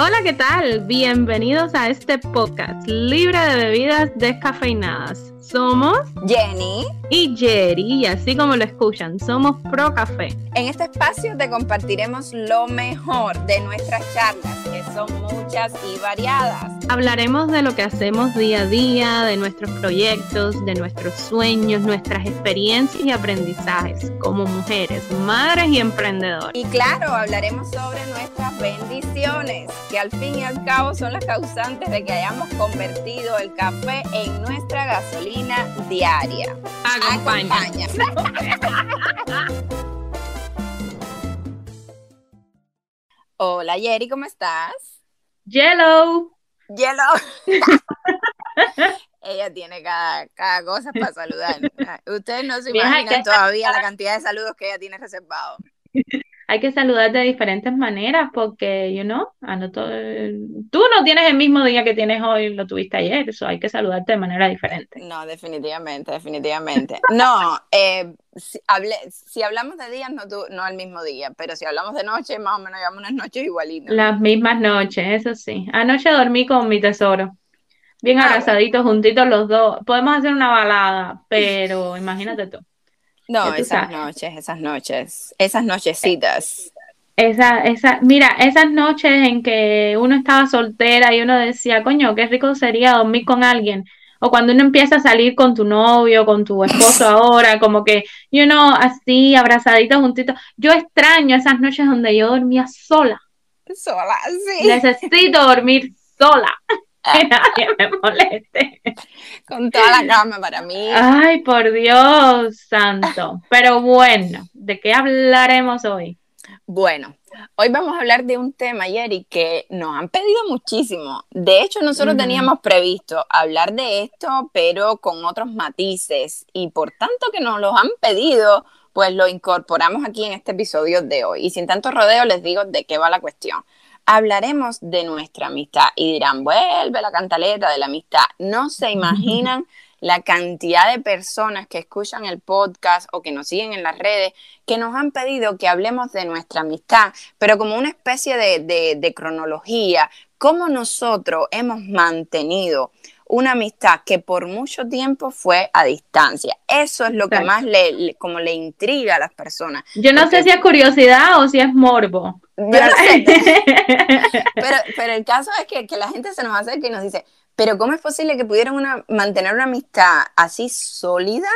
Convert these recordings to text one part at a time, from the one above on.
Hola, ¿qué tal? Bienvenidos a este podcast libre de bebidas descafeinadas. Somos Jenny y Jerry, y así como lo escuchan, somos Pro Café. En este espacio te compartiremos lo mejor de nuestras charlas, que son muchas y variadas. Hablaremos de lo que hacemos día a día, de nuestros proyectos, de nuestros sueños, nuestras experiencias y aprendizajes como mujeres, madres y emprendedoras. Y claro, hablaremos sobre nuestras bendiciones, que al fin y al cabo son las causantes de que hayamos convertido el café en nuestra gasolina diaria. Acompaña. Hola Jerry, ¿cómo estás? Yellow. Yellow. Ella tiene cada, cada cosa para saludar. Ustedes no se imaginan todavía la cantidad de saludos que ella tiene reservado hay que saludar de diferentes maneras porque, you know, tú no tienes el mismo día que tienes hoy, lo tuviste ayer, eso hay que saludarte de manera diferente. No, definitivamente, definitivamente. No, eh, si, si, hablamos de días, no, tú, no el mismo día, pero si hablamos de noche, más o menos llevamos unas noches igualitas. Las mismas noches, eso sí. Anoche dormí con mi tesoro. Bien ah, abrazaditos, juntitos los dos. Podemos hacer una balada, pero imagínate tú. No, esas noches, esas noches, esas nochecitas. Esa, esa, mira, esas noches en que uno estaba soltera y uno decía, coño, qué rico sería dormir con alguien. O cuando uno empieza a salir con tu novio, con tu esposo ahora, como que, you know, así, abrazadito, juntito. Yo extraño esas noches donde yo dormía sola. Sola, sí. Necesito dormir sola. que nadie me moleste. Con toda la cama para mí. Ay, por Dios santo. Pero bueno, ¿de qué hablaremos hoy? Bueno, hoy vamos a hablar de un tema, Yeri, que nos han pedido muchísimo. De hecho, nosotros teníamos previsto hablar de esto, pero con otros matices. Y por tanto que nos lo han pedido, pues lo incorporamos aquí en este episodio de hoy. Y sin tanto rodeo les digo de qué va la cuestión hablaremos de nuestra amistad y dirán, vuelve la cantaleta de la amistad. No se imaginan la cantidad de personas que escuchan el podcast o que nos siguen en las redes que nos han pedido que hablemos de nuestra amistad, pero como una especie de, cronología, cómo nosotros hemos mantenido una amistad que por mucho tiempo fue a distancia. Eso es lo que más le, como le intriga a las personas. Yo no sé si es curiosidad o si es morbo. Pero, pero, el caso es que, que, la gente se nos acerca y nos dice, pero ¿cómo es posible que pudieran una, mantener una amistad así sólida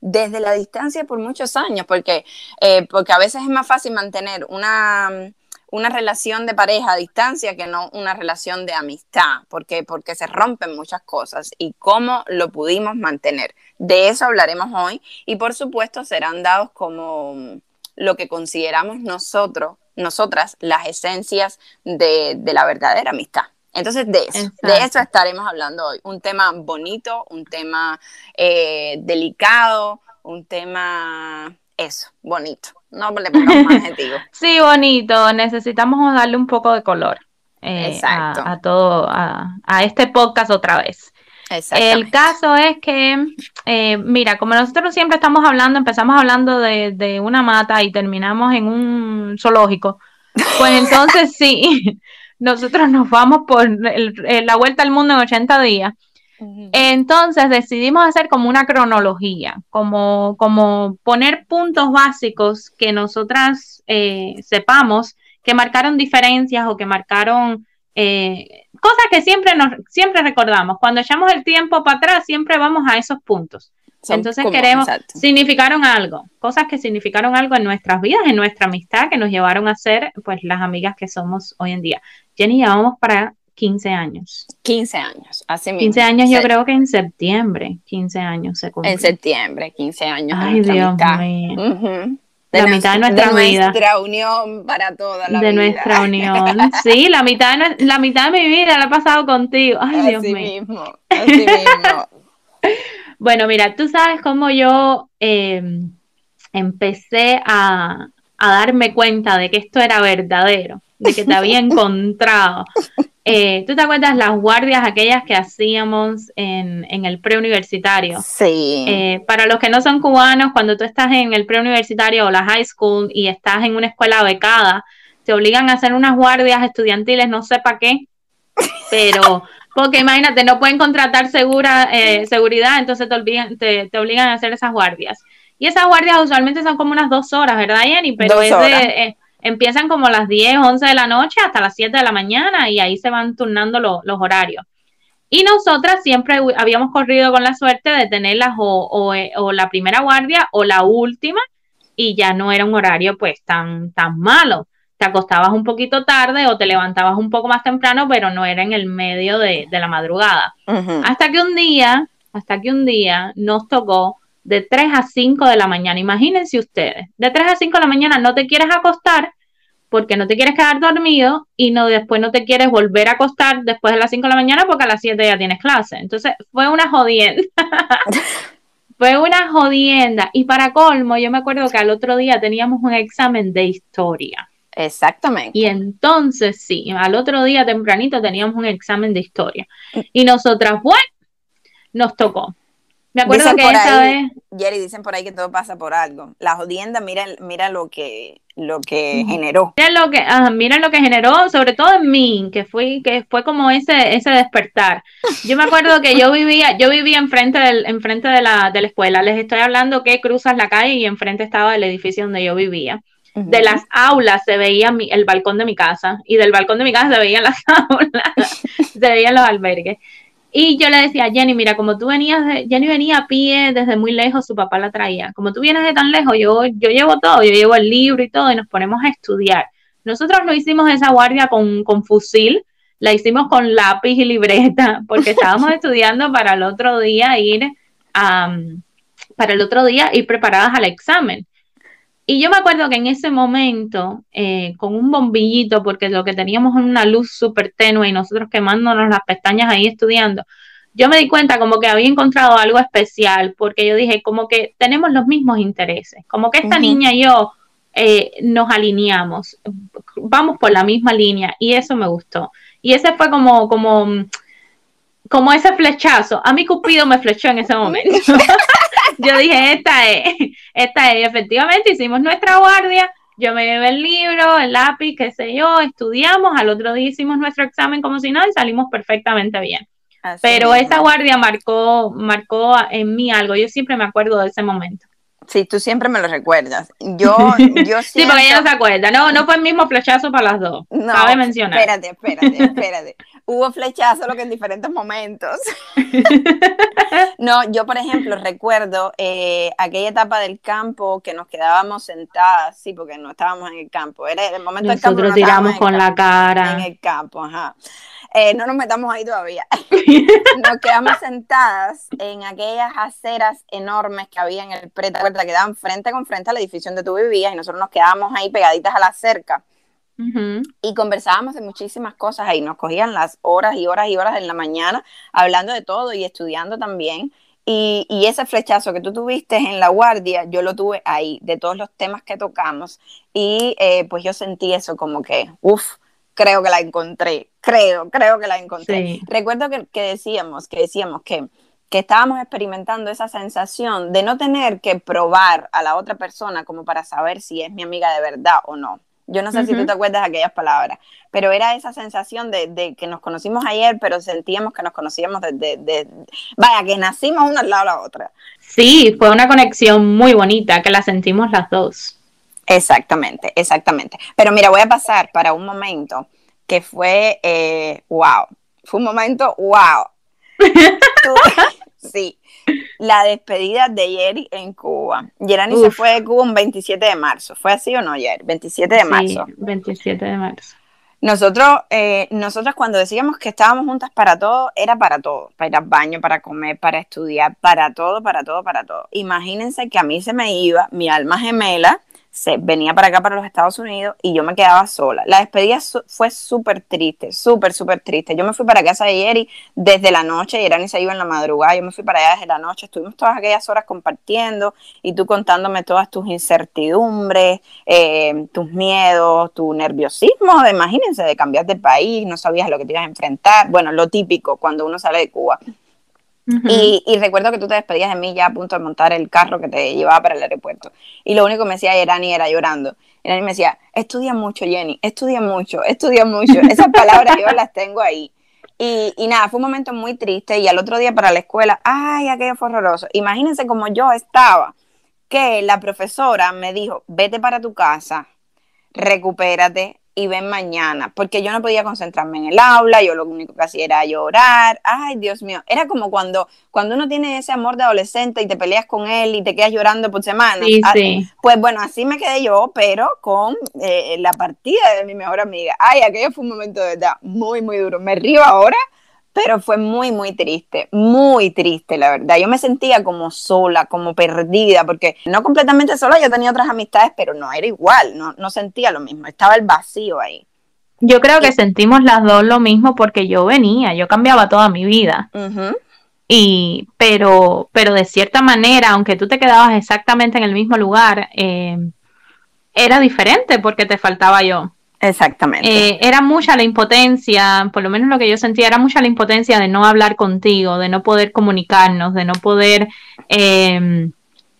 desde la distancia por muchos años? Porque, eh, porque a veces es más fácil mantener una, una relación de pareja a distancia que no una relación de amistad, porque, porque se rompen muchas cosas y cómo lo pudimos mantener. De eso hablaremos hoy y por supuesto serán dados como lo que consideramos nosotros nosotras las esencias de, la verdadera amistad. Entonces, de eso, de eso estaremos hablando hoy. Un tema bonito, un tema eh, delicado, un tema, eso, bonito. No le pongamos más adjetivo. sí, bonito. Necesitamos darle un poco de color eh, a, todo, a, a, este podcast otra vez. El caso es que, eh, mira, como nosotros siempre estamos hablando, empezamos hablando de, una mata y terminamos en un zoológico, pues entonces sí, nosotros nos vamos por la vuelta al mundo en 80 días. Entonces decidimos hacer como una cronología, como, como poner puntos básicos que nosotras eh, sepamos que marcaron diferencias o que marcaron eh, cosas que siempre nos siempre recordamos. Cuando echamos el tiempo para atrás, siempre vamos a esos puntos. Entonces queremos, significaron algo, cosas que significaron algo en nuestras vidas, en nuestra amistad, que nos llevaron a ser pues las amigas que somos hoy en día. Jenny, ya vamos para 15 años. 15 años, hace 15 años, yo creo que en septiembre, 15 años se En septiembre, 15 años. Ay, Dios mío la mitad de nuestra de vida. nuestra unión para toda la de nuestra unión. Sí, la mitad, de, la mitad de mi vida la he pasado contigo. Ay, Dios mío. Mismo, así mismo. bueno, mira, tú sabes cómo yo em, empecé a, a darme cuenta de que esto era verdadero, de que te había encontrado. Eh, ¿Tú te acuerdas las guardias aquellas que hacíamos en, en el preuniversitario? Sí. Eh, para los que no son cubanos, cuando tú estás en el preuniversitario o la high school y estás en una escuela becada, te obligan a hacer unas guardias estudiantiles, no sé para qué, pero porque imagínate, no pueden contratar segura, eh, seguridad, entonces te, obligan, te, obligan a hacer esas guardias. Y esas guardias usualmente son como unas dos horas, ¿verdad, Jenny? Pero es eh, empiezan como a las 10, 11 de la noche hasta las 7 de la mañana y ahí se van turnando los horarios. Y nosotras siempre habíamos corrido con la suerte de tenerlas o, eh, o, la primera guardia o la última y ya no era un horario pues tan, tan malo te acostabas un poquito tarde o te levantabas un poco más temprano, pero no era en el medio de, la madrugada. Hasta que un día, hasta que un día nos tocó de 3 a 5 de la mañana. Imagínense ustedes, de 3 a 5 de la mañana no te quieres acostar porque no te quieres quedar dormido y no después no te quieres volver a acostar después de las 5 de la mañana porque a las 7 ya tienes clase. Entonces fue una jodienda. fue una jodienda. Y para colmo, yo me acuerdo que al otro día teníamos un examen de historia. Exactamente. Y entonces sí, al otro día tempranito teníamos un examen de historia. Y nosotras, bueno, nos tocó. Me acuerdo que esa vez. Jerry, dicen por ahí que todo pasa por algo. La jodienda, mira, mira lo que, lo que generó. Miren lo que, miren lo que generó, sobre todo en mí, que fue, que fue como ese, ese despertar. Yo me acuerdo que yo vivía, yo vivía enfrente del, enfrente de la, de la escuela. Les estoy hablando que cruzas la calle y enfrente estaba el edificio donde yo vivía de las aulas se veía el balcón de mi casa y del balcón de mi casa se veían las aulas, se veían los albergues. Y yo le decía Jenny, mira, como tú venías, de, Jenny venía a pie desde muy lejos, su papá la traía. Como tú vienes de tan lejos, yo, yo llevo todo, yo llevo el libro y todo y nos ponemos a estudiar. Nosotros no hicimos esa guardia con, con fusil, la hicimos con lápiz y libreta, porque estábamos estudiando para el otro día ir a, para el otro día ir preparadas al examen. Y yo me acuerdo que en ese momento, eh, con un bombillito, porque lo que teníamos era una luz súper tenue y nosotros quemándonos las pestañas ahí estudiando, yo me di cuenta como que había encontrado algo especial, porque yo dije como que tenemos los mismos intereses, como que esta niña y yo eh, nos alineamos, vamos por la misma línea y eso me gustó. Y ese fue como, como, como ese flechazo. A mí Cupido me flechó en ese momento. yo dije, esta es, esta es. Y efectivamente hicimos nuestra guardia. Yo me llevé el libro, el lápiz, qué sé yo, estudiamos. Al otro día hicimos nuestro examen como si nada y salimos perfectamente bien. Pero esa guardia marcó, marcó en mí algo. Yo siempre me acuerdo de ese momento. Sí, tú siempre me lo recuerdas. Yo, yo Sí, porque ella no se acuerda. No, no fue el mismo flechazo para las dos. No, Cabe mencionar. Espérate, espérate, espérate. Hubo flechazo, lo que en diferentes momentos. no, yo, por ejemplo, recuerdo eh, aquella etapa del campo que nos quedábamos sentadas, sí, porque no estábamos en el campo. Era el momento del campo. Nosotros tiramos con la cara. En el campo, ajá. Eh, no nos metamos ahí todavía. nos quedamos sentadas en aquellas aceras enormes que había en el preta, que daban frente con frente al edificio donde tú vivías y nosotros nos quedábamos ahí pegaditas a la cerca. Y conversábamos de muchísimas cosas ahí, nos cogían las horas y horas y horas en la mañana hablando de todo y estudiando también. Y, y, ese flechazo que tú tuviste en la guardia, yo lo tuve ahí, de todos los temas que tocamos. Y eh, pues yo sentí eso como que, uff, creo que la encontré, creo, creo que la encontré. Recuerdo que, que, decíamos, que decíamos que, que estábamos experimentando esa sensación de no tener que probar a la otra persona como para saber si es mi amiga de verdad o no. Yo no sé si tú te acuerdas de aquellas palabras, pero era esa sensación de, de, que nos conocimos ayer, pero sentíamos que nos conocíamos desde, de, vaya, que nacimos una al lado de la otra. Sí, fue una conexión muy bonita, que la sentimos las dos. Exactamente, exactamente. Pero mira, voy a pasar para un momento que fue, eh, wow, fue un momento, wow. sí, la despedida de Jerry en Cuba. Yerani se fue de Cuba un 27 de marzo. ¿Fue así o no, Jerry? 27 de marzo. Sí, 27 de marzo. Nosotros, eh, nosotros cuando decíamos que estábamos juntas para todo, era para todo, para ir al baño, para comer, para estudiar, para todo, para todo, para todo. Imagínense que a mí se me iba mi alma gemela, se venía para acá, para los Estados Unidos, y yo me quedaba sola. La despedida fue súper triste, súper, súper triste. Yo me fui para casa de Yeri desde la noche, y ni se iba en la madrugada, yo me fui para allá desde la noche, estuvimos todas aquellas horas compartiendo, y tú contándome todas tus incertidumbres, eh, tus miedos, tu nerviosismo, imagínense, de cambiar de país, no sabías lo que te ibas a enfrentar, bueno, lo típico cuando uno sale de Cuba. Y, recuerdo que tú te despedías de mí ya a punto de montar el carro que te llevaba para el aeropuerto. Y lo único que me decía Irani era llorando. Irani me decía, estudia mucho, Jenny, estudia mucho, estudia mucho. Esas palabras yo las tengo ahí. Y, y, nada, fue un momento muy triste. Y al otro día para la escuela, ay, aquello fue horroroso. Imagínense cómo yo estaba, que la profesora me dijo, vete para tu casa, recupérate, y ven mañana, porque yo no podía concentrarme en el aula, yo lo único que hacía era llorar, ay Dios mío, era como cuando, cuando uno tiene ese amor de adolescente y te peleas con él y te quedas llorando por semanas, ah, pues bueno, así me quedé yo, pero con eh, la partida de mi mejor amiga, ay, aquello fue un momento de verdad muy, muy duro, me río ahora, pero fue muy, muy triste, muy triste, la verdad. Yo me sentía como sola, como perdida, porque no completamente sola, yo tenía otras amistades, pero no era igual, no, no sentía lo mismo, estaba el vacío ahí. Yo creo que sentimos las dos lo mismo porque yo venía, yo cambiaba toda mi vida. Y, pero, pero de cierta manera, aunque tú te quedabas exactamente en el mismo lugar, eh, era diferente porque te faltaba yo. Exactamente. Eh, era mucha la impotencia, por lo menos lo que yo sentía, era mucha la impotencia de no hablar contigo, de no poder comunicarnos, de no poder, em,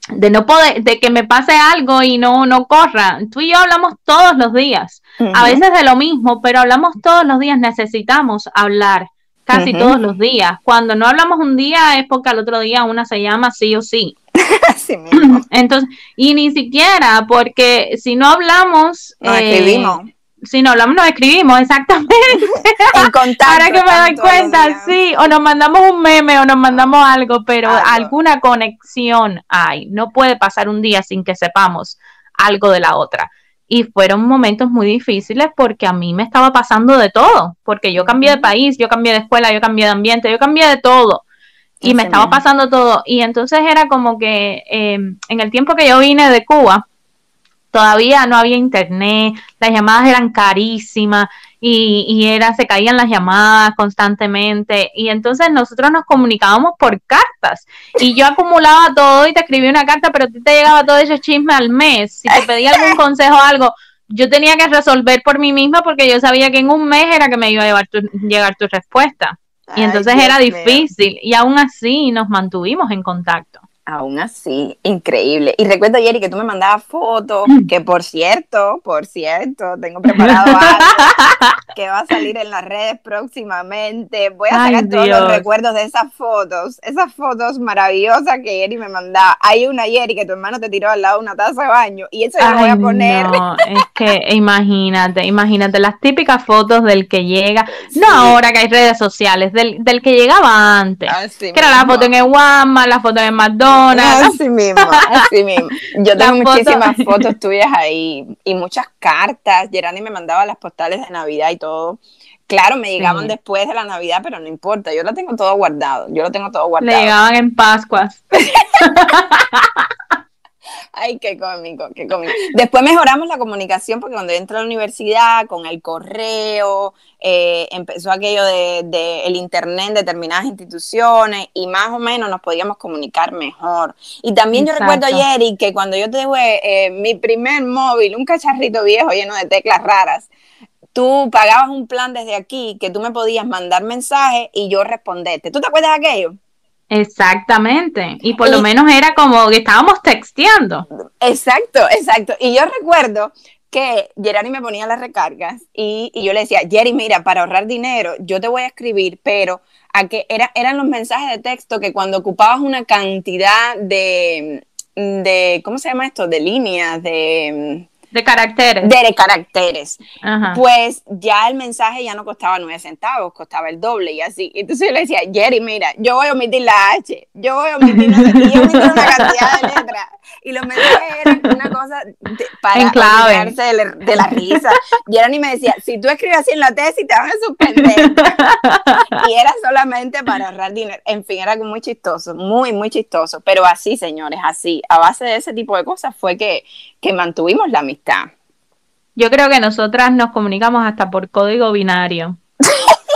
de no poder, de que me pase algo y no, no corra. Tú y yo hablamos todos los días, a veces de lo mismo, pero hablamos todos los días, necesitamos hablar casi todos los días. Cuando no hablamos un día es porque al otro día una se llama sí o sí. Así mismo. Entonces, y ni siquiera porque si no hablamos, no escribimos si no hablamos, nos escribimos, exactamente. Para que me den cuenta, sí, o nos mandamos un meme o nos mandamos algo, pero alguna conexión hay. No puede pasar un día sin que sepamos algo de la otra. Y fueron momentos muy difíciles porque a mí me estaba pasando de todo, porque yo cambié de país, yo cambié de escuela, yo cambié de ambiente, yo cambié de todo. Y me estaba pasando todo. Y entonces era como que eh, en el tiempo que yo vine de Cuba, todavía no había internet, las llamadas eran carísimas y, y era, se caían las llamadas constantemente. Y entonces nosotros nos comunicábamos por cartas. Y yo acumulaba todo y te escribía una carta, pero a ti te llegaba todo ese chisme al mes, si te pedía algún consejo o algo, yo tenía que resolver por mí misma porque yo sabía que en un mes era que me iba a llevar llegar tu respuesta. Y entonces era difícil. Y aún así nos mantuvimos en contacto. Aún así, increíble. Y recuerdo, Jerry, que tú me mandabas fotos, que por cierto, por cierto, tengo preparado algo que va a salir en las redes próximamente. Voy a sacar todos los recuerdos de esas fotos, esas fotos maravillosas que Jerry me mandaba. Hay una, Jerry, que tu hermano te tiró al lado de una taza de baño, y eso yo lo voy a poner. No, es que imagínate, imagínate, las típicas fotos del que llega, no ahora que hay redes sociales, del, del que llegaba antes, que era la foto en el Walmart, la foto en McDonald's, Así mismo, así mismo. Yo tengo muchísimas fotos tuyas ahí y muchas cartas. Gerani me mandaba las postales de Navidad y todo. Claro, me llegaban después de la Navidad, pero no importa, yo lo tengo todo guardado, yo lo tengo todo guardado. Le llegaban en Pascuas. Ay, qué cómico, qué cómico. Después mejoramos la comunicación porque cuando entré a la universidad, con el correo, eh, empezó aquello de, el internet en determinadas instituciones y más o menos nos podíamos comunicar mejor. Y también yo recuerdo ayer que cuando yo tuve eh, mi primer móvil, un cacharrito viejo lleno de teclas raras, tú pagabas un plan desde aquí que tú me podías mandar mensajes y yo responderte. ¿Tú te acuerdas de aquello? Exactamente. Y por lo menos era como que estábamos texteando. Exacto, exacto. Y yo recuerdo que Jerry me ponía las recargas y, yo le decía, Jerry, mira, para ahorrar dinero, yo te voy a escribir, pero a que era, eran los mensajes de texto que cuando ocupabas una cantidad de, de ¿cómo se llama esto? De líneas, de de caracteres. De, caracteres. Pues ya el mensaje ya no costaba nueve centavos, costaba el doble y así. Entonces yo le decía, Jerry, mira, yo voy a omitir la H, yo voy a omitir, y omitir una cantidad de letras. Y los mensajes eran una cosa para olvidarse de, de, la risa. Jerry me decía, si tú escribes así en la tesis te van a suspender. y era solamente para ahorrar dinero. En fin, era muy chistoso, muy, muy chistoso. Pero así, señores, así, a base de ese tipo de cosas fue que, que mantuvimos la amistad. Yo creo que nosotras nos comunicamos hasta por código binario.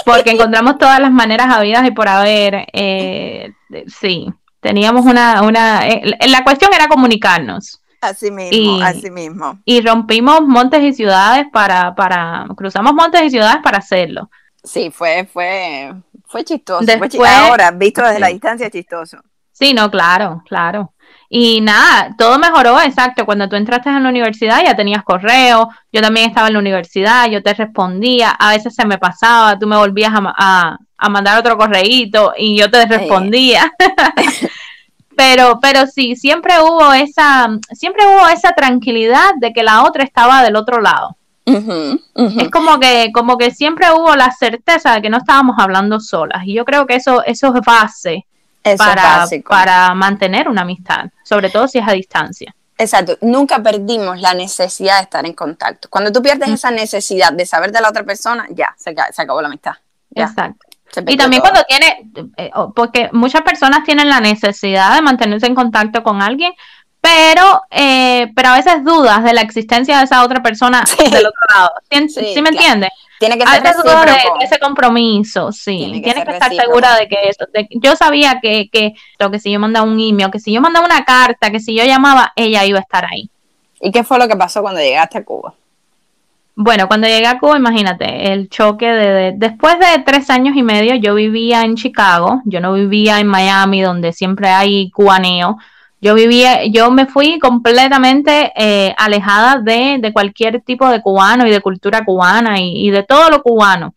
Porque encontramos todas las maneras habidas y por haber. Eh, sí, teníamos una. una eh, la cuestión era comunicarnos. Así mismo, así mismo. Y rompimos montes y ciudades para, para. Cruzamos montes y ciudades para hacerlo. Sí, fue, fue, Fue chistoso. fue ahora, visto desde la distancia, chistoso. Sí, no, claro, claro. Y nada, todo mejoró, exacto. Cuando tú entraste en la universidad ya tenías correo, yo también estaba en la universidad, yo te respondía, a veces se me pasaba, tú me volvías a, a, mandar otro correíto y yo te respondía. pero, pero sí, siempre hubo esa, siempre hubo esa tranquilidad de que la otra estaba del otro lado. Es como que, como que siempre hubo la certeza de que no estábamos hablando solas. Y yo creo que eso, eso es base para, para mantener una amistad, sobre todo si es a distancia. Exacto, nunca perdimos la necesidad de estar en contacto. Cuando tú pierdes esa necesidad de saber de la otra persona, ya, se, acabó la amistad. Exacto. Y también cuando tiene, eh, porque muchas personas tienen la necesidad de mantenerse en contacto con alguien, pero, eh, pero a veces dudas de la existencia de esa otra persona del otro lado. ¿Sí, me entiendes? Tiene que ser de, ese compromiso, sí. Tiene que, estar segura de que eso. yo sabía que, que, que si yo mandaba un email, que si yo mandaba una carta, que si yo llamaba, ella iba a estar ahí. ¿Y qué fue lo que pasó cuando llegaste a Cuba? Bueno, cuando llegué a Cuba, imagínate, el choque de, después de tres años y medio, yo vivía en Chicago, yo no vivía en Miami, donde siempre hay cubaneo. Yo vivía, yo me fui completamente eh, alejada de, de, cualquier tipo de cubano y de cultura cubana y, de todo lo cubano.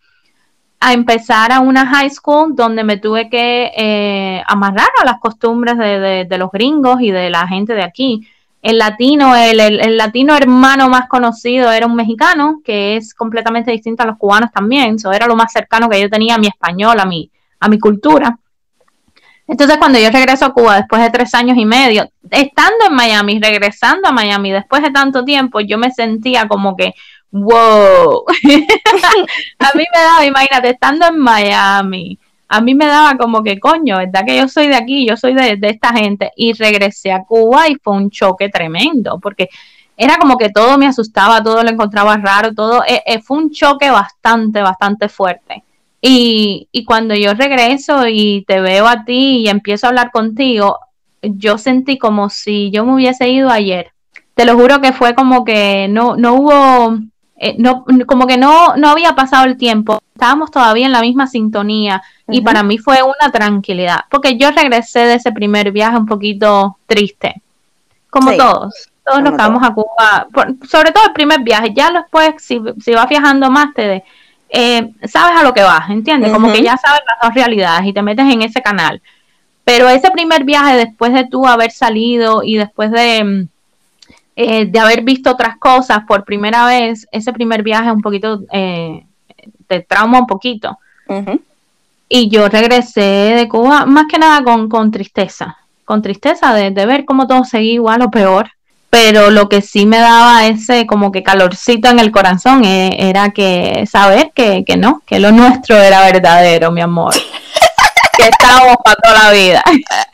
A empezar a una high school donde me tuve que eh, amarrar a las costumbres de, de, los gringos y de la gente de aquí. El latino, el, el, latino hermano más conocido era un mexicano, que es completamente distinto a los cubanos también. Eso era lo más cercano que yo tenía a mi español, a mi, a mi cultura. Entonces, cuando yo regreso a Cuba después de tres años y medio, estando en Miami, regresando a Miami después de tanto tiempo, yo me sentía como que, wow. a mí me daba, imagínate, estando en Miami, a mí me daba como que, coño, ¿verdad que yo soy de aquí? Yo soy de, esta gente. Y regresé a Cuba y fue un choque tremendo, porque era como que todo me asustaba, todo lo encontraba raro, todo, eh, eh, fue un choque bastante, bastante fuerte. Y, y cuando yo regreso y te veo a ti y empiezo a hablar contigo, yo sentí como si yo me hubiese ido ayer. Te lo juro que fue como que no, no hubo, eh, no, como que no, no había pasado el tiempo. Estábamos todavía en la misma sintonía y para mí fue una tranquilidad, porque yo regresé de ese primer viaje un poquito triste, como todos. Todos nos vamos a Cuba, sobre todo el primer viaje. Ya después, si, si vas viajando más, te, eh, sabes a lo que vas, ¿entiendes? Como que ya sabes las dos realidades y te metes en ese canal. Pero ese primer viaje, después de tú haber salido y después de, mm, eh, de haber visto otras cosas por primera vez, ese primer viaje un poquito eh, te trauma un poquito. Y yo regresé de Cuba más que nada con, con tristeza, con tristeza de, de ver cómo todo seguía igual o peor pero lo que sí me daba ese como que calorcito en el corazón eh, era que saber que, que, no, que lo nuestro era verdadero, mi amor. que estábamos para toda la vida.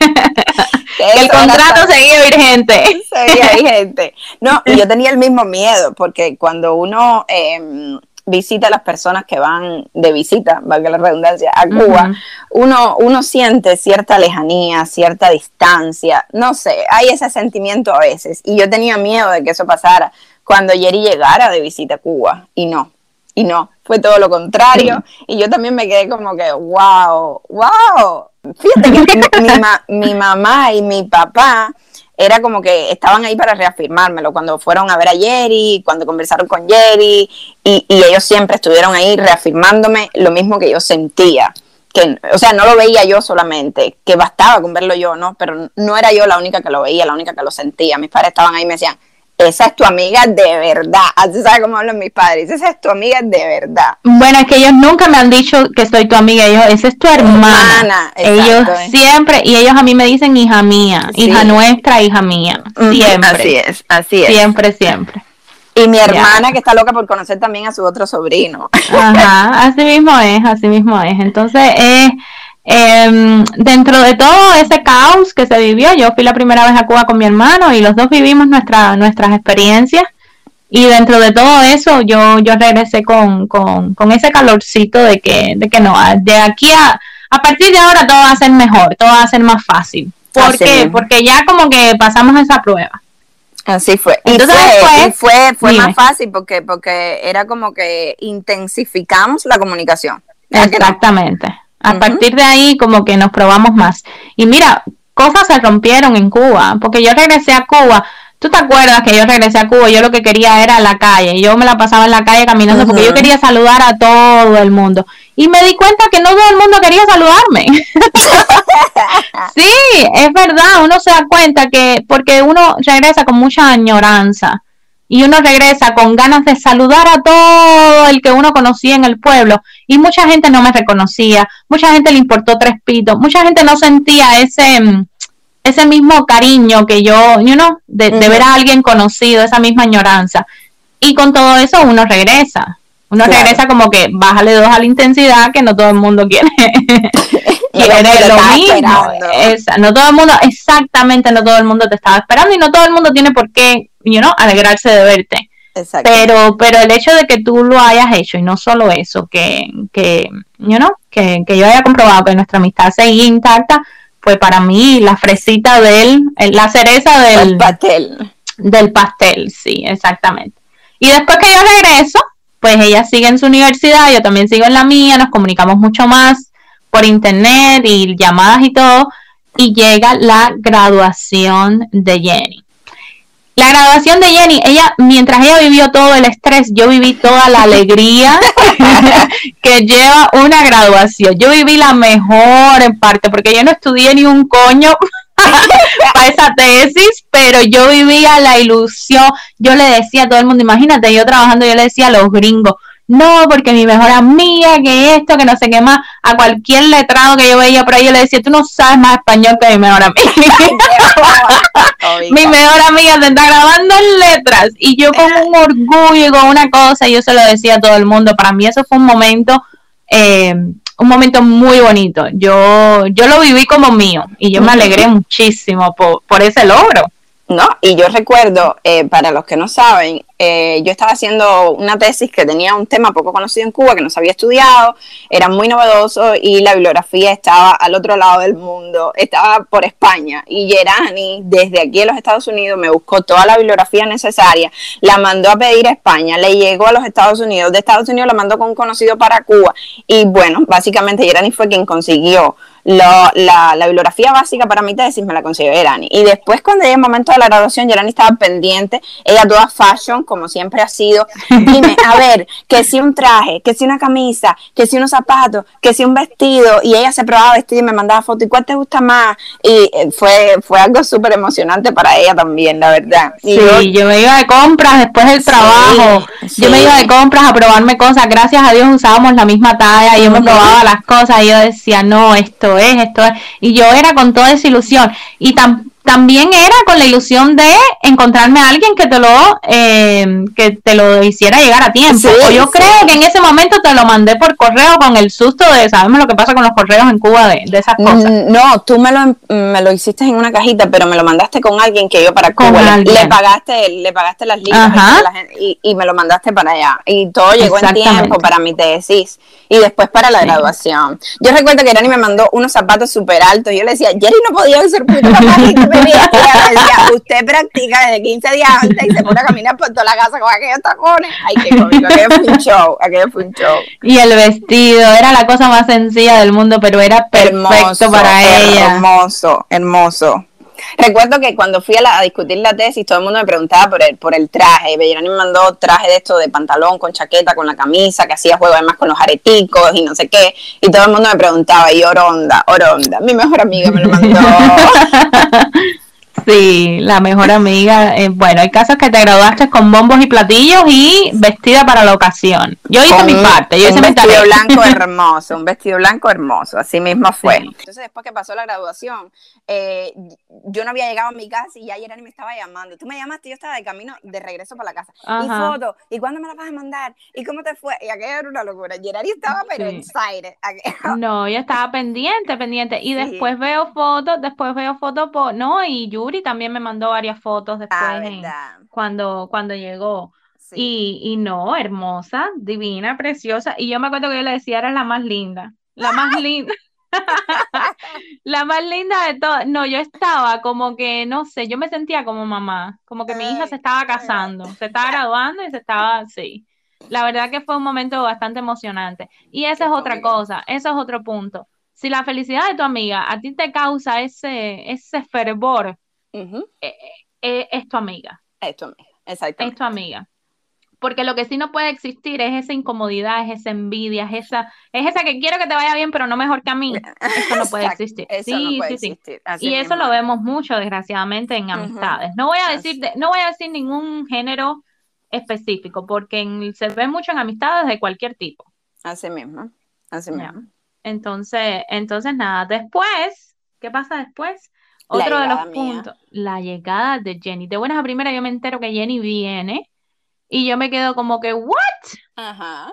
que el contrato seguía vigente. Seguía vigente. No, yo tenía el mismo miedo, porque cuando uno eh, visita a las personas que van de visita, valga la redundancia, a Cuba, uno, uno siente cierta lejanía, cierta distancia, no sé, hay ese sentimiento a veces. Y yo tenía miedo de que eso pasara cuando Jerry llegara de visita a Cuba, y no, y no, fue todo lo contrario. Y yo también me quedé como que, wow, wow. Fíjate que mi, mi mamá y mi papá era como que estaban ahí para reafirmármelo cuando fueron a ver a Jerry, cuando conversaron con Jerry, y, ellos siempre estuvieron ahí reafirmándome lo mismo que yo sentía. Que, o sea, no lo veía yo solamente, que bastaba con verlo yo, ¿no? Pero no era yo la única que lo veía, la única que lo sentía. Mis padres estaban ahí y me decían, esa es tu amiga de verdad. Así sabes cómo hablan mis padres. Esa es tu amiga de verdad. Bueno, es que ellos nunca me han dicho que soy tu amiga. Ellos, esa es tu hermana. ellos siempre, y ellos a mí me dicen hija mía, hija nuestra, hija mía. Siempre. Así es, así es. Siempre, siempre. Y mi hermana que está loca por conocer también a su otro sobrino. Ajá, así mismo es, así mismo es. Entonces, eh, eh, dentro de todo ese caos que se vivió, yo fui la primera vez a Cuba con mi hermano y los dos vivimos nuestra, nuestras experiencias. Y dentro de todo eso, yo, yo regresé con, con, con ese calorcito de que, de que no, de aquí a, a partir de ahora todo va a ser mejor, todo va a ser más fácil. ¿Por qué? Porque ya como que pasamos esa prueba. Así fue. Entonces fue, fue, fue más fácil porque, porque era como que intensificamos la comunicación. Exactamente. A partir de ahí como que nos probamos más. Y mira, cosas se rompieron en Cuba, porque yo regresé a Cuba. ¿Tú te acuerdas que yo regresé a Cuba? Yo lo que quería era la calle. Yo me la pasaba en la calle caminando porque yo quería saludar a todo el mundo. Y me di cuenta que no todo el mundo quería saludarme. sí, es verdad. Uno se da cuenta que porque uno regresa con mucha añoranza y uno regresa con ganas de saludar a todo el que uno conocía en el pueblo y mucha gente no me reconocía, mucha gente le importó tres pitos, mucha gente no sentía ese mm, ese mismo cariño que yo, you know, de, ver a alguien conocido, esa misma añoranza. Y con todo eso uno regresa. Uno regresa como que bájale dos a la intensidad que no todo el mundo quiere. quiere lo mismo. no todo el mundo, exactamente, no todo el mundo te estaba esperando y no todo el mundo tiene por qué you know, alegrarse de verte. Pero, pero el hecho de que tú lo hayas hecho y no solo eso, que, que, you know, que, yo haya comprobado que nuestra amistad seguía intacta, fue para mí la fresita del, la cereza del pastel. Del pastel, sí, exactamente. Y después que yo regreso, pues ella sigue en su universidad, yo también sigo en la mía, nos comunicamos mucho más por internet y llamadas y todo, y llega la graduación de Jenny la graduación de Jenny, ella, mientras ella vivió todo el estrés, yo viví toda la alegría que lleva una graduación. Yo viví la mejor en parte, porque yo no estudié ni un coño para esa tesis, pero yo vivía la ilusión. Yo le decía a todo el mundo, imagínate, yo trabajando, yo le decía a los gringos, no, porque mi mejor amiga, que esto, que no sé qué más, a cualquier letrado que yo veía por ahí, yo le decía, tú no sabes más español que mi mejor amiga. mi mejor amiga se está grabando en letras y yo con un orgullo y con una cosa, yo se lo decía a todo el mundo, para mí eso fue un momento... Eh, un momento muy bonito. Yo, yo lo viví como mío y yo me alegré muchísimo por, por ese logro. ¿No? Y yo recuerdo, eh, para los que no saben, eh, yo estaba haciendo una tesis que tenía un tema poco conocido en Cuba, que no se había estudiado, era muy novedoso y la bibliografía estaba al otro lado del mundo, estaba por España. Y Gerani, desde aquí en los Estados Unidos, me buscó toda la bibliografía necesaria, la mandó a pedir a España, le llegó a los Estados Unidos, de Estados Unidos la mandó con un conocido para Cuba. Y bueno, básicamente Gerani fue quien consiguió la, la, bibliografía básica para mi tesis me la consiguió Gerani. Y después, cuando llegó el momento de la graduación, Gerani estaba pendiente, ella toda fashion, como siempre ha sido. Dime, a ver, que si un traje, que si una camisa, que si unos zapatos, que si un vestido, y ella se probaba vestido y me mandaba fotos, ¿y cuál te gusta más? Y eh, fue, fue algo súper emocionante para ella también, la verdad. sí, yo, me iba de compras después del trabajo, yo me iba de compras a probarme cosas, gracias a Dios usábamos la misma talla, y yo me probaba las cosas, y yo decía, no, esto es, esto es, y yo era con toda esa ilusión, y tan también era con la ilusión de encontrarme a alguien que te lo eh, que te lo hiciera llegar a tiempo. o yo creo que en ese momento te lo mandé por correo con el susto de sabemos lo que pasa con los correos en Cuba de, esas mm, cosas. No, tú me lo me lo hiciste en una cajita, pero me lo mandaste con alguien que yo para Cuba. Le, pagaste le pagaste las libras y, y, me lo mandaste para allá. Y todo llegó en tiempo para mi tesis. Y después para la graduación. Yo recuerdo que Irani me mandó unos zapatos súper altos y yo le decía, Jerry no podía ser puto usted practica desde 15 días antes y se pone a caminar por toda la casa con aquellos tacones. Ay, qué cómico, aquello fue un show, aquello fue un show. Y el vestido, era la cosa más sencilla del mundo, pero era perfecto para ella. Hermoso, hermoso. Recuerdo que cuando fui a, discutir la tesis, todo el mundo me preguntaba por el, por el traje. Bellerani me mandó traje de esto de pantalón con chaqueta, con la camisa, que hacía juego además con los areticos y no sé qué. Y todo el mundo me preguntaba, y Oronda, Oronda, mi mejor amiga me lo mandó. Sí, la mejor amiga. Eh, bueno, hay casos que te graduaste con bombos y platillos y vestida para la ocasión. Yo hice mi parte, yo hice un vestido blanco hermoso, un vestido blanco hermoso, así mismo fue. Entonces, después que pasó la graduación, eh, yo no había llegado a mi casa y ya Gerani me estaba llamando. Tú me llamaste y yo estaba de camino de regreso para la casa. Y foto, ¿y cuándo me la vas a mandar? ¿Y cómo te fue? Y aquello era una locura. Gerani estaba pero sí. excited. No, yo estaba pendiente, pendiente. Y después veo fotos, después veo fotos, por, no, y Yuri también me mandó varias fotos ah, después cuando, cuando llegó. Y, y no, hermosa, divina, preciosa. Y yo me acuerdo que yo le decía, era la más linda, la más linda. la más linda de todas. No, yo estaba como que, no sé, yo me sentía como mamá, como que mi hija se estaba casando, se estaba graduando y se estaba, sí. la verdad que fue un momento bastante emocionante. Y esa es otra cosa, eso es otro punto. Si la felicidad de tu amiga a ti te causa ese, ese fervor, eh, eh, eh, es tu amiga. Es tu amiga, exactamente. Es tu amiga porque lo que sí no puede existir es esa incomodidad, es esa envidia, es esa, es esa que quiero que te vaya bien, pero no mejor que a mí. Eso no puede existir. sí, sí, sí. y eso lo vemos mucho, desgraciadamente, en amistades. No voy a decir, no voy a decir ningún género específico, porque se ve mucho en amistades de cualquier tipo. Así mismo, así mismo. Entonces, entonces nada, después, ¿qué pasa después? Otro de los puntos, la llegada de Jenny. De buenas a primeras yo me entero que Jenny viene y yo me quedo como que, ¿what? Ajá.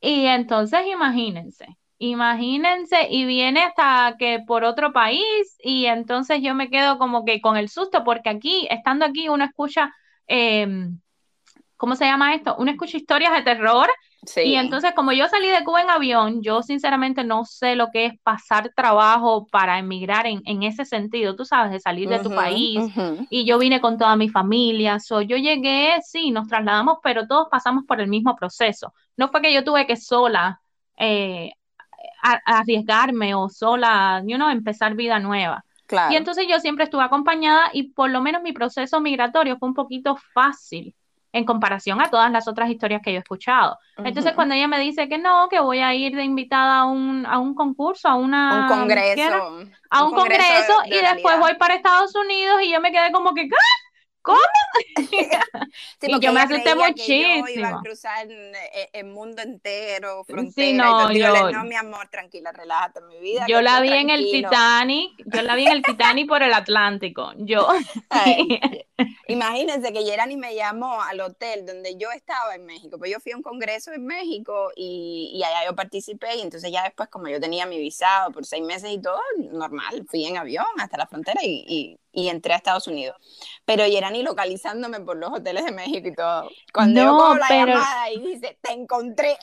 Y entonces imagínense, imagínense, y viene hasta que por otro país, y entonces yo me quedo como que con el susto, porque aquí, estando aquí, uno escucha, eh, ¿cómo se llama esto? Uno escucha historias de terror y entonces, como yo salí de Cuba en avión, yo sinceramente no sé lo que es pasar trabajo para emigrar en, en ese sentido, tú sabes, de salir de tu país. Y yo vine con toda mi familia. So, yo llegué, sí, nos trasladamos, pero todos pasamos por el mismo proceso. No fue que yo tuve que sola eh, arriesgarme o sola, you know, empezar vida nueva. Y entonces yo siempre estuve acompañada y por lo menos mi proceso migratorio fue un poquito fácil en comparación a todas las otras historias que yo he escuchado. Entonces, cuando ella me dice que no, que voy a ir de invitada a un, a un concurso, a una... Un congreso. a un, congreso, y después voy para Estados Unidos y yo me quedé como que. ¿Cómo? y yo me asusté muchísimo. yo iba a cruzar el mundo entero, frontera. Sí, no, yo, no, mi amor, tranquila, relájate, mi vida. Yo la vi en el Titanic, yo la vi en el Titanic por el Atlántico. Yo. imagínense que Gerani me llamó al hotel donde yo estaba en México, pues yo fui a un congreso en México y, y allá yo participé y entonces ya después como yo tenía mi visado por seis meses y todo, normal, fui en avión hasta la frontera y, y y entré a Estados Unidos. Pero Yerani localizándome por los hoteles de México y todo. Cuando no, yo la llamada y dice, te encontré.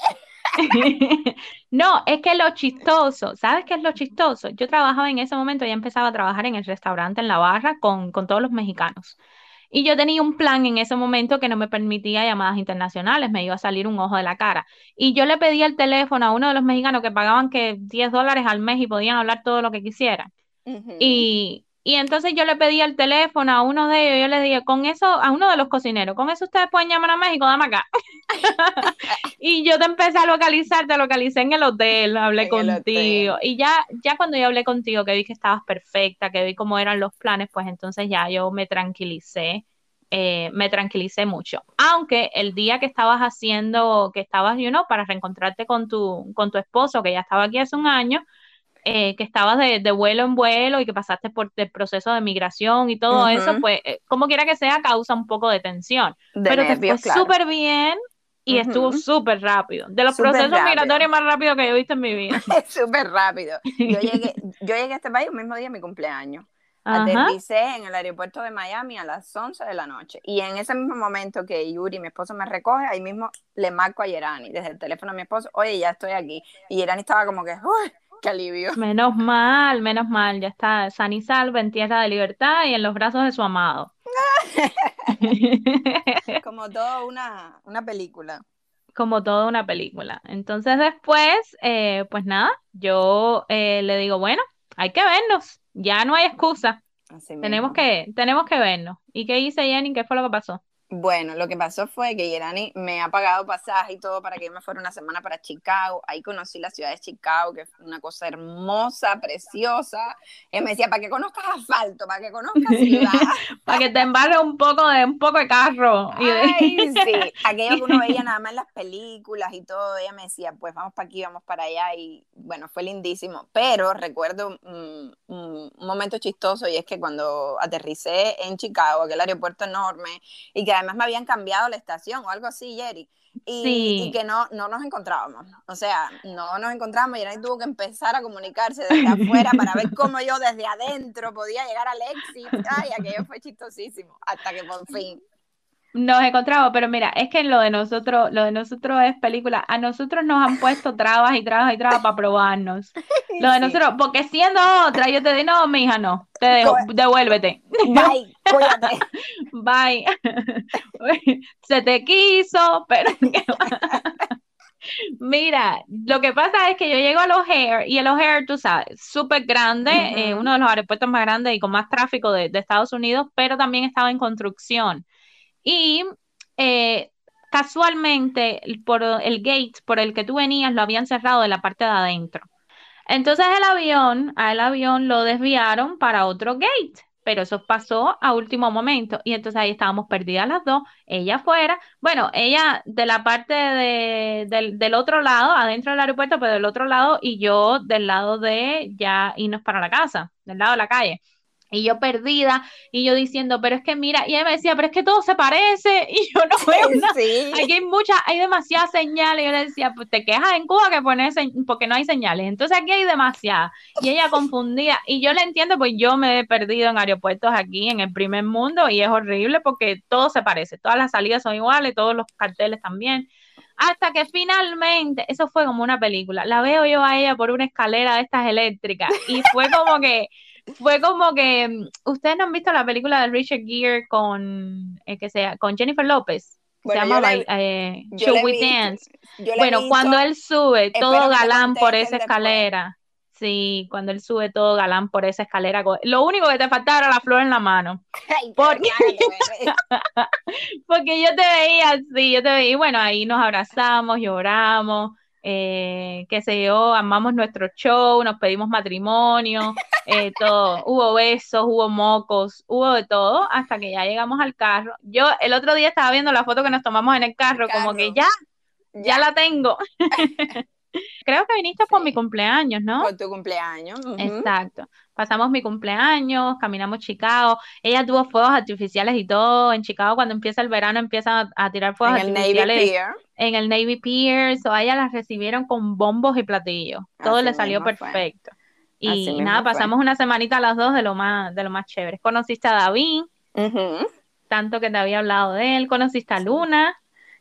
no, es que lo chistoso, ¿sabes qué es lo chistoso? Yo trabajaba en ese momento, ya empezaba a trabajar en el restaurante en la barra con, con todos los mexicanos. Y yo tenía un plan en ese momento que no me permitía llamadas internacionales, me iba a salir un ojo de la cara. Y yo le pedí el teléfono a uno de los mexicanos que pagaban que 10 dólares al mes y podían hablar todo lo que quisieran. Y y entonces yo le pedí el teléfono a uno de ellos, yo le dije, con eso, a uno de los cocineros, con eso ustedes pueden llamar a México, dame acá. y yo te empecé a localizar, te localicé en el hotel, hablé contigo. Y ya, ya cuando yo hablé contigo, que vi que estabas perfecta, que vi cómo eran los planes, pues entonces ya yo me tranquilicé. Eh, me tranquilicé mucho. Aunque el día que estabas haciendo, que estabas, you know, para reencontrarte con tu, con tu esposo, que ya estaba aquí hace un año, eh, que estabas de, vuelo en vuelo y que pasaste por el proceso de migración y todo eso, pues eh, como quiera que sea, causa un poco de tensión. Pero te fue súper bien y estuvo súper rápido. De los procesos migratorios más rápidos que yo he visto en mi vida. súper rápido. Yo llegué, yo llegué a este país el mismo día de mi cumpleaños. Aterricé en el aeropuerto de Miami a las 11 de la noche. Y en ese mismo momento que Yuri, mi esposo, me recoge, ahí mismo le marco a Yerani desde el teléfono a mi esposo, oye, ya estoy aquí. Y Yerani estaba como que, uy, Qué alivio. Menos mal, menos mal. Ya está san y salvo en tierra de libertad y en los brazos de su amado. Como toda una, una película. Como toda una película. Entonces después, eh, pues nada, yo eh, le digo, bueno, hay que vernos. Ya no hay excusa. tenemos que, tenemos que vernos. ¿Y qué hice Jenny? ¿Qué fue lo que pasó? Bueno, lo que pasó fue que Yerani me ha pagado pasaje y todo para que yo me fuera una semana para Chicago. Ahí conocí la ciudad de Chicago, que fue una cosa hermosa, preciosa. Él me decía, para que conozcas asfalto, para que conozcas ciudad. para que te embarre un poco de un poco de carro. Ay, sí. Aquello que uno veía nada más en las películas y todo. Ella me decía, pues vamos para aquí, vamos para allá. Y bueno, fue lindísimo. Pero recuerdo un, un momento chistoso y es que cuando aterricé en Chicago, aquel aeropuerto enorme, y que además me habían cambiado la estación o algo así, Jerry. Y, que no, no nos encontrábamos. O sea, no nos encontramos y Jerry tuvo que empezar a comunicarse desde afuera para ver cómo yo desde adentro podía llegar al éxito. Ay, aquello fue chistosísimo. Hasta que por fin nos encontramos, pero mira, es que lo de nosotros, lo de nosotros es película. A nosotros nos han puesto trabas y trabas y trabas para probarnos. Lo de nosotros, porque siendo otra, yo te digo, no, mi hija, no, te dejo, devuélvete. Bye, cuídate. Bye. Se te quiso, pero Mira, lo que pasa es que yo llego a los O'Hare y el O'Hare, tú sabes, súper grande, eh, uno de los aeropuertos más grandes y con más tráfico de, Estados Unidos, pero también estaba en construcción. Y eh, casualmente, por el gate por el que tú venías lo habían cerrado de la parte de adentro. Entonces el avión, al avión lo desviaron para otro gate pero eso pasó a último momento y entonces ahí estábamos perdidas las dos, ella fuera, bueno, ella de la parte de, del, del, otro lado, adentro del aeropuerto, pero del otro lado y yo del lado de ya irnos para la casa, del lado de la calle. Y yo perdida, y yo diciendo, pero es que mira, y ella me decía, pero es que todo se parece, y yo no veo nada. Aquí hay muchas, hay demasiadas señales. Y yo le decía, pues te quejas en Cuba que pones porque no hay señales. Entonces aquí hay demasiadas. Y ella confundía, y yo le entiendo, pues yo me he perdido en aeropuertos aquí en el primer mundo, y es horrible porque todo se parece, todas las salidas son iguales, todos los carteles también. Hasta que finalmente, eso fue como una película, la veo yo a ella por una escalera de estas eléctricas, y fue como que fue como que ustedes no han visto la película de Richard Gere con eh, que sea con Jennifer López se llama eh, Show We Dance. bueno cuando él sube todo galán por esa escalera. Sí cuando él sube todo galán por esa escalera lo único que te faltaba era la flor en la mano. Porque, porque yo te veía así yo te veía y bueno ahí nos abrazamos lloramos eh, qué sé yo, amamos nuestro show, nos pedimos matrimonio, eh, todo, hubo besos, hubo mocos, hubo de todo, hasta que ya llegamos al carro. Yo el otro día estaba viendo la foto que nos tomamos en el carro, como que ya, ya, la tengo. Creo que viniste por mi cumpleaños, ¿no? Por tu cumpleaños. Exacto. Pasamos mi cumpleaños, caminamos Chicago. Ella tuvo fuegos artificiales y todo. En Chicago, cuando empieza el verano, empiezan a, tirar fuegos en artificiales. El Navy Pier. En el Navy Pier. So, a ella las recibieron con bombos y platillos. Todo le salió perfecto. Y nada, pasamos una semanita a las dos de lo más, de lo más chévere. Conociste a David, tanto que te había hablado de él. Conociste a Luna.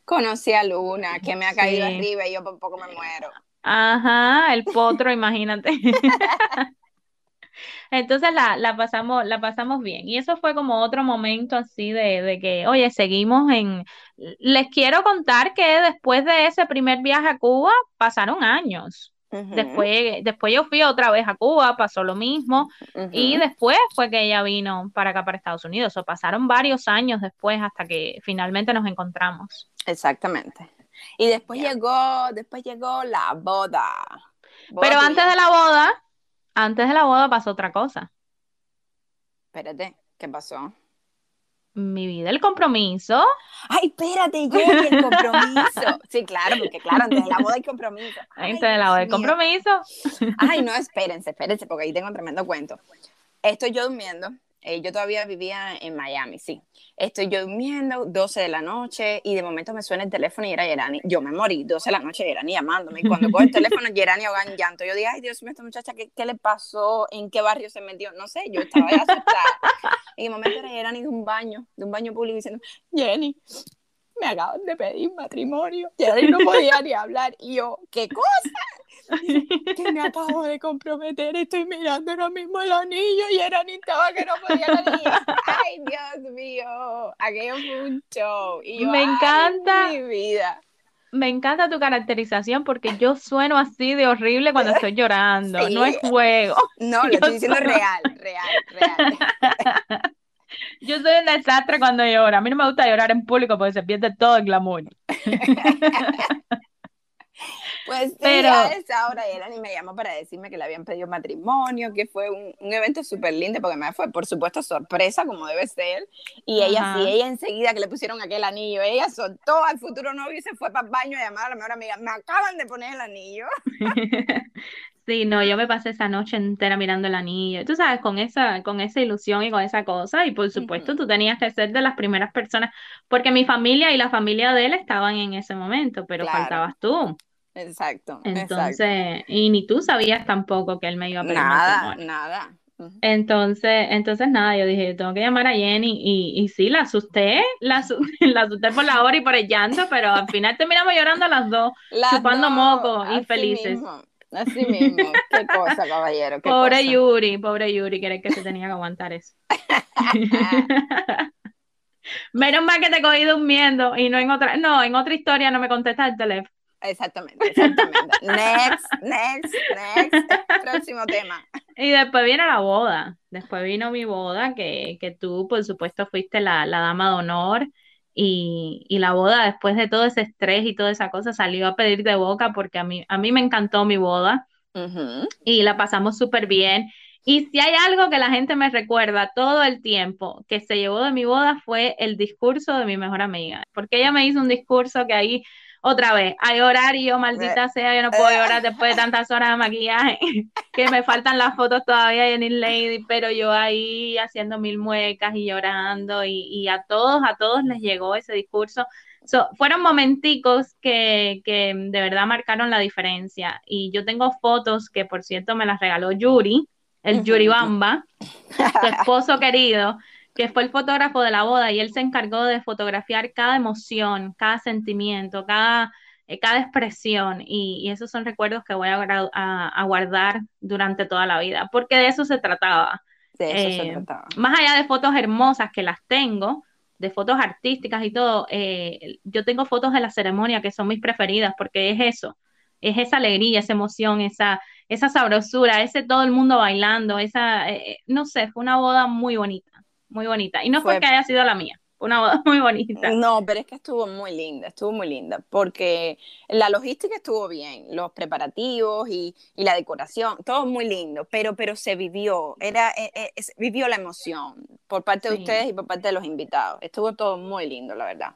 Conocí a Luna, que me ha caído arriba y yo por poco me muero. Ajá, el potro, imagínate. Entonces la, la, pasamos, la pasamos bien. Y eso fue como otro momento así de, de, que, oye, seguimos en... Les quiero contar que después de ese primer viaje a Cuba pasaron años. Después, después yo fui otra vez a Cuba, pasó lo mismo, y después fue que ella vino para acá, para Estados Unidos. O pasaron varios años después hasta que finalmente nos encontramos. Exactamente. Y después llegó, después llegó la boda. Pero antes de la boda, antes de la boda pasó otra cosa. Espérate, ¿qué pasó? Mi vida, el compromiso. Ay, espérate, yo el compromiso. Sí, claro, porque claro, antes de la boda hay compromiso. antes de la boda hay compromiso. Ay, no, espérense, espérense, porque ahí tengo un tremendo cuento. Estoy yo durmiendo eh, yo todavía vivía en Miami, sí. Estoy yo durmiendo, 12 de la noche, y de momento me suena el teléfono y era Yerani. Yo me morí, 12 de la noche, Yerani llamándome. Y cuando coge el teléfono, Yerani ahoga en llanto. Yo dije, ay, Dios mío, esta muchacha, ¿qué, ¿qué, le pasó? ¿En qué barrio se metió? No sé, yo estaba ahí asustada. Y de momento era Yerani de un baño, de un baño público, diciendo, Jenny, me acaban de pedir matrimonio. Yerani no podía ni hablar. Y yo, ¿qué cosa? Que me acabo de comprometer, estoy mirando ahora mismo el anillo y era ni estaba que no podía venir. Ay, Dios mío, aquello fue un show. Y me encanta. Mi vida. Me encanta tu caracterización porque yo sueno así de horrible cuando estoy llorando. No es juego. No, lo estoy diciendo real, real, real. Yo soy un desastre cuando lloro. A mí no me gusta llorar en público porque se pierde todo el glamour. Pues sí, pero, a esa hora y me llamó para decirme que le habían pedido matrimonio, que fue un, un evento súper lindo, porque me fue, por supuesto, sorpresa, como debe ser. Y ella sí, ella enseguida que le pusieron aquel anillo, ella soltó al futuro novio y se fue para el baño a llamar a la mejor amiga, me acaban de poner el anillo. Sí, no, yo me pasé esa noche entera mirando el anillo. Tú sabes, con esa, con esa ilusión y con esa cosa. Y por supuesto, tú tenías que ser de las primeras personas, porque mi familia y la familia de él estaban en ese momento, pero faltabas tú. Exacto. Entonces, y ni tú sabías tampoco que él me iba a pedir Nada, nada. Entonces, entonces nada, yo dije, tengo que llamar a Jenny y, y sí, la asusté, la, la, asusté por la hora y por el llanto, pero al final terminamos llorando las dos, chupando moco y felices. Así mismo, qué cosa, caballero. pobre Yuri, pobre Yuri, que que se tenía que aguantar eso. Menos mal que te cogí durmiendo y no en otra, no, en otra historia no me contestas el teléfono. Exactamente, exactamente. next, next, next. Próximo tema. Y después viene la boda. Después vino mi boda, que, que tú, por supuesto, fuiste la, la dama de honor. Y, y, la boda, después de todo ese estrés y toda esa cosa, salió a pedir de boca porque a mí, a mí me encantó mi boda y la pasamos súper bien. Y si hay algo que la gente me recuerda todo el tiempo que se llevó de mi boda fue el discurso de mi mejor amiga, porque ella me hizo un discurso que ahí otra vez, a llorar y yo, maldita sea, yo no puedo llorar después de tantas horas de maquillaje, que me faltan las fotos todavía de Jenny Lady, pero yo ahí haciendo mil muecas y llorando y, a todos, a todos les llegó ese discurso. fueron momenticos que, que de verdad marcaron la diferencia. Y yo tengo fotos que por cierto me las regaló Yuri, el Yuri Bamba, su esposo querido, que fue el fotógrafo de la boda y él se encargó de fotografiar cada emoción, cada sentimiento, cada, eh, cada expresión y, esos son recuerdos que voy a, guardar durante toda la vida, porque de eso se trataba. De eso se eh, trataba. Más allá de fotos hermosas que las tengo, de fotos artísticas y todo, eh, yo tengo fotos de la ceremonia que son mis preferidas porque es eso, es esa alegría, esa emoción, esa, esa sabrosura, ese todo el mundo bailando, esa, no sé, fue una boda muy bonita muy bonita. Y no fue porque haya sido la mía, fue una boda muy bonita. No, pero es que estuvo muy linda, estuvo muy linda, porque la logística estuvo bien, los preparativos y, la decoración, todo muy lindo, pero, pero se vivió, era, eh, eh, vivió la emoción por parte de ustedes y por parte de los invitados. Estuvo todo muy lindo, la verdad.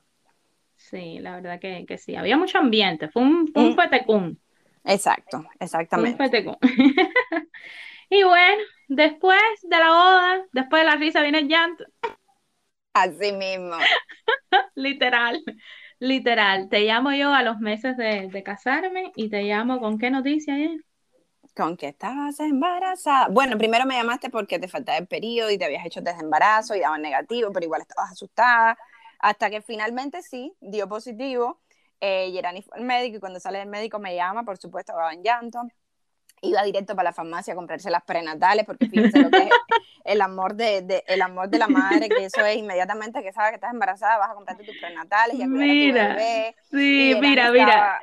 Sí, la verdad que, sí, había mucho ambiente, fue un, fue mm. Exacto, exactamente. Un y bueno, Después de la boda, después de la risa viene el llanto. Así mismo. literal, literal. Te llamo yo a los meses de, casarme y te llamo con qué noticia ayer. Con que estabas embarazada. Bueno, primero me llamaste porque te faltaba el periodo y te habías hecho desde embarazo y daban negativo, pero igual estabas asustada. Hasta que finalmente sí, dio positivo. Eh, Yerani fue al médico y cuando sale del médico me llama, por supuesto, va en llanto iba directo para la farmacia a comprarse las prenatales, porque fíjense lo que es el amor de, el amor de la madre, que eso es inmediatamente que sabes que estás embarazada, vas a comprarte tus prenatales y a mira, Sí, mira, mira.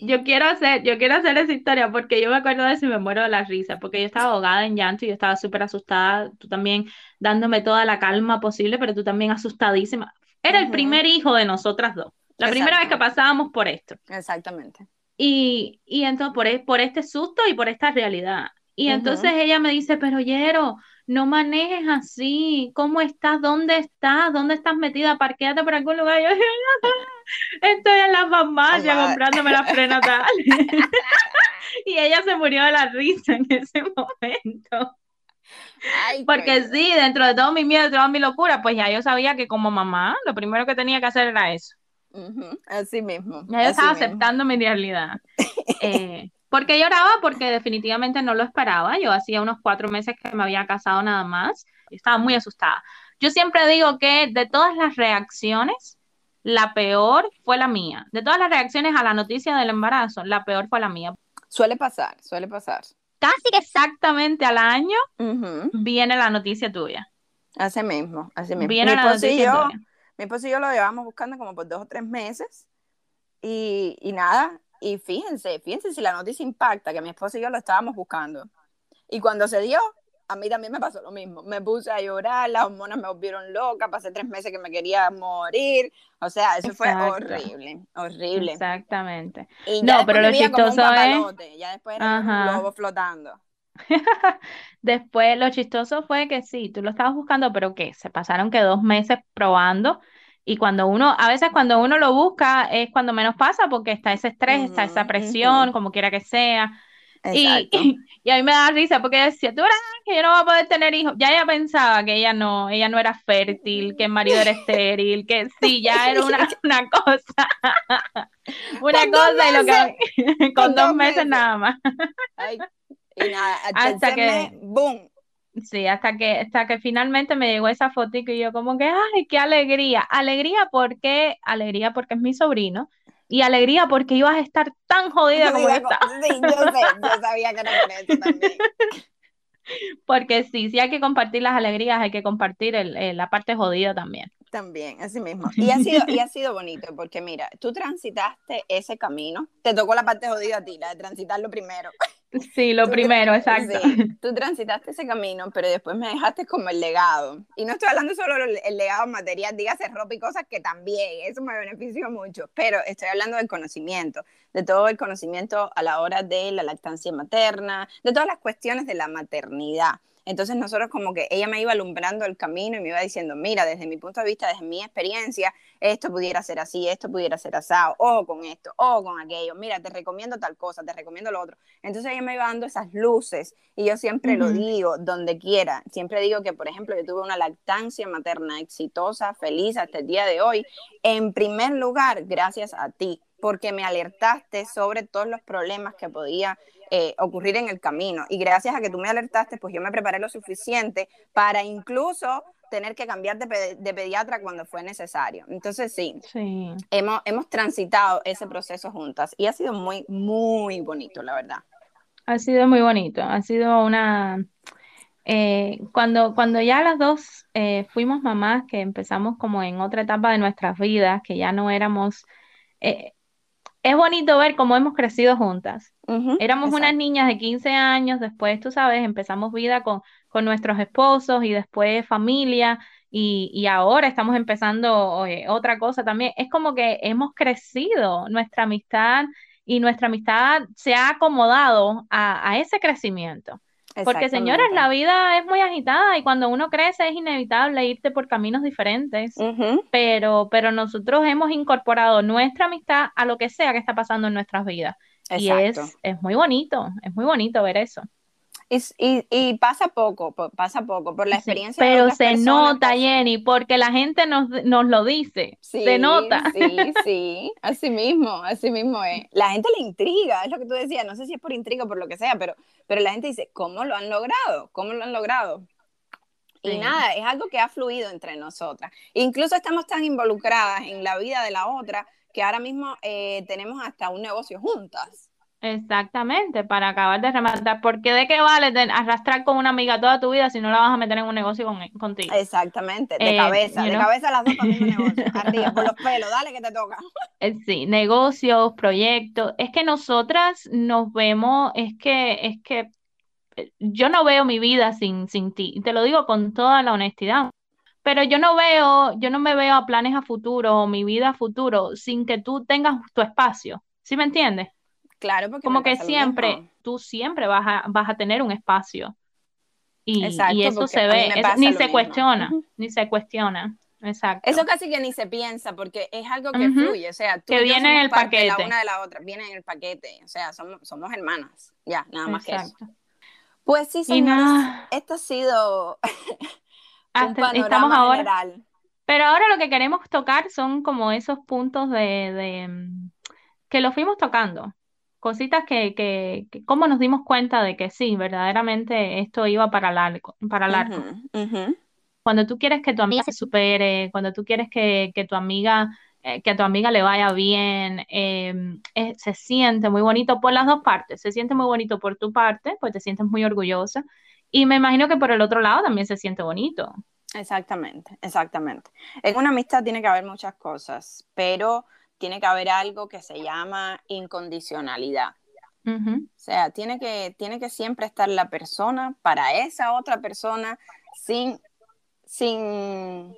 Yo quiero hacer, yo quiero hacer esa historia porque yo me acuerdo de si me muero de la risa, porque yo estaba ahogada en llanto y yo estaba súper asustada, tú también dándome toda la calma posible, pero tú también asustadísima. Era el primer hijo de nosotras dos, la primera vez que pasábamos por esto. Exactamente. Y, y entonces por, e, por este susto y por esta realidad. Y entonces ella me dice, pero Yero, no manejes así, ¿cómo estás? ¿Dónde estás? ¿Dónde estás metida? Parquéate por algún lugar. Yo estoy en la farmacia comprándome las prenatales. y ella se murió de la risa en ese momento. Porque sí, dentro de todo mi miedo, de toda mi locura, pues ya yo sabía que como mamá, lo primero que tenía que hacer era eso. Así mismo. Ya yo estaba aceptando mi realidad. Eh, ¿Por qué lloraba? Porque definitivamente no lo esperaba. Yo hacía unos cuatro meses que me había casado nada más. Y estaba muy asustada. Yo siempre digo que de todas las reacciones, la peor fue la mía. De todas las reacciones a la noticia del embarazo, la peor fue la mía. Suele pasar, suele pasar. Casi exactamente al año viene la noticia tuya. Así mismo, así mismo. Viene la noticia tuya mi esposo y yo lo llevamos buscando como por dos o tres meses y, y nada, y fíjense, fíjense si la noticia impacta, que mi esposo y yo lo estábamos buscando. Y cuando se dio, a mí también me pasó lo mismo. Me puse a llorar, las hormonas me volvieron loca, pasé tres meses que me quería morir. O sea, eso fue horrible, horrible. Exactamente. no, pero lo chistoso es... Ya después era un globo flotando. Después lo chistoso fue que sí, tú lo estabas buscando, pero que se pasaron que dos meses probando y cuando uno, a veces cuando uno lo busca es cuando menos pasa porque está ese estrés, está esa presión, como quiera que sea. Y, y, a mí me da risa porque decía, tú verás que yo no voy a poder tener hijos. Ya ella pensaba que ella no, ella no era fértil, que el marido era estéril, que sí, ya era una, una cosa. una cosa y lo que con, dos, meses, nada más. Y nada, hasta que, ¡boom! Sí, hasta que, hasta que finalmente me llegó esa fotito y yo como que, ay, qué alegría. Alegría porque, alegría porque es mi sobrino y alegría porque ibas a estar tan jodida como yo Sí, yo sé, yo sabía que era por eso también. Porque sí, sí hay que compartir las alegrías, hay que compartir el, la parte jodida también. También, así mismo. Y ha, sido, y ha sido bonito, porque mira, tú transitaste ese camino, te tocó la parte jodida a ti, la de transitarlo primero. Sí, lo primero, exacto. tú transitaste ese camino, pero después me dejaste como el legado. Y no estoy hablando solo del legado material, dígase ropa y cosas que también, eso me benefició mucho, pero estoy hablando del conocimiento, de todo el conocimiento a la hora de la lactancia materna, de todas las cuestiones de la maternidad. Entonces nosotros como que ella me iba alumbrando el camino y me iba diciendo, mira, desde mi punto de vista, desde mi experiencia, esto pudiera ser así, esto pudiera ser asado, ojo con esto, ojo con aquello, mira, te recomiendo tal cosa, te recomiendo lo otro. Entonces ella me iba dando esas luces y yo siempre lo digo, donde quiera, siempre digo que, por ejemplo, yo tuve una lactancia materna exitosa, feliz hasta el día de hoy, en primer lugar, gracias a ti, porque me alertaste sobre todos los problemas que podía eh, ocurrir en el camino. Y gracias a que tú me alertaste, pues yo me preparé lo suficiente para incluso tener que cambiar de, de pediatra cuando fue necesario. Entonces sí, sí, Hemos, hemos transitado ese proceso juntas y ha sido muy, muy bonito, la verdad. Ha sido muy bonito, ha sido una... Eh, cuando, cuando ya las dos eh, fuimos mamás, que empezamos como en otra etapa de nuestras vidas, que ya no éramos, es bonito ver cómo hemos crecido juntas. Éramos unas niñas de 15 años, después, tú sabes, empezamos vida con, con nuestros esposos y después familia y, y ahora estamos empezando otra cosa también. Es como que hemos crecido, nuestra amistad y nuestra amistad se ha acomodado a, a ese crecimiento. Porque, señores, la vida es muy agitada y cuando uno crece es inevitable irte por caminos diferentes, pero, pero nosotros hemos incorporado nuestra amistad a lo que sea que está pasando en nuestras vidas. Y es, es muy bonito, es muy bonito ver eso. Y, y, pasa poco, pasa poco, por la experiencia. pero se nota, Jenny, porque la gente nos, nos lo dice. se nota. Sí, sí, así mismo, así mismo es. La gente le intriga, es lo que tú decías, no sé si es por intriga o por lo que sea, pero, pero la gente dice, ¿cómo lo han logrado? ¿Cómo lo han logrado? Y nada, es algo que ha fluido entre nosotras. Incluso estamos tan involucradas en la vida de la otra que ahora mismo eh, tenemos hasta un negocio juntas. Exactamente, para acabar de rematar. Porque de qué vale arrastrar con una amiga toda tu vida si no la vas a meter en un negocio con, contigo? Exactamente, de eh, cabeza, de cabeza las dos para negocio. Arriba, por los pelos, dale que te toca. Eh, sí, negocios, proyectos. Es que nosotras nos vemos, es que, es que yo no veo mi vida sin, sin ti. Te lo digo con toda la honestidad. Pero yo no veo, yo no me veo a planes a futuro o mi vida a futuro sin que tú tengas tu espacio. ¿Sí me entiendes? Claro, porque como que siempre, tú siempre vas a, vas a tener un espacio. Y, y eso se ve, ni se cuestiona, ni se cuestiona. Exacto. Eso casi que ni se piensa porque es algo que fluye, o sea, tú que viene en el paquete. la una de la otra, viene en el paquete, o sea, somos, somos hermanas, ya, nada más que eso. Pues sí, señores, esto ha sido un panorama estamos ahora, general. Pero ahora lo que queremos tocar son como esos puntos de, de mm, que lo fuimos tocando cositas que, que, cómo nos dimos cuenta de que sí, verdaderamente esto iba para largo, para largo. Cuando tú quieres que tu amiga se supere, cuando tú quieres que, que tu amiga, eh, que a tu amiga le vaya bien, em, eh, se siente muy bonito por las dos partes, se siente muy bonito por tu parte, pues te sientes muy orgullosa, y me imagino que por el otro lado también se siente bonito. Exactamente, exactamente. En una amistad tiene que haber muchas cosas, pero tiene que haber algo que se llama incondicionalidad. O sea, tiene que, tiene que siempre estar la persona para esa otra persona sin, sin,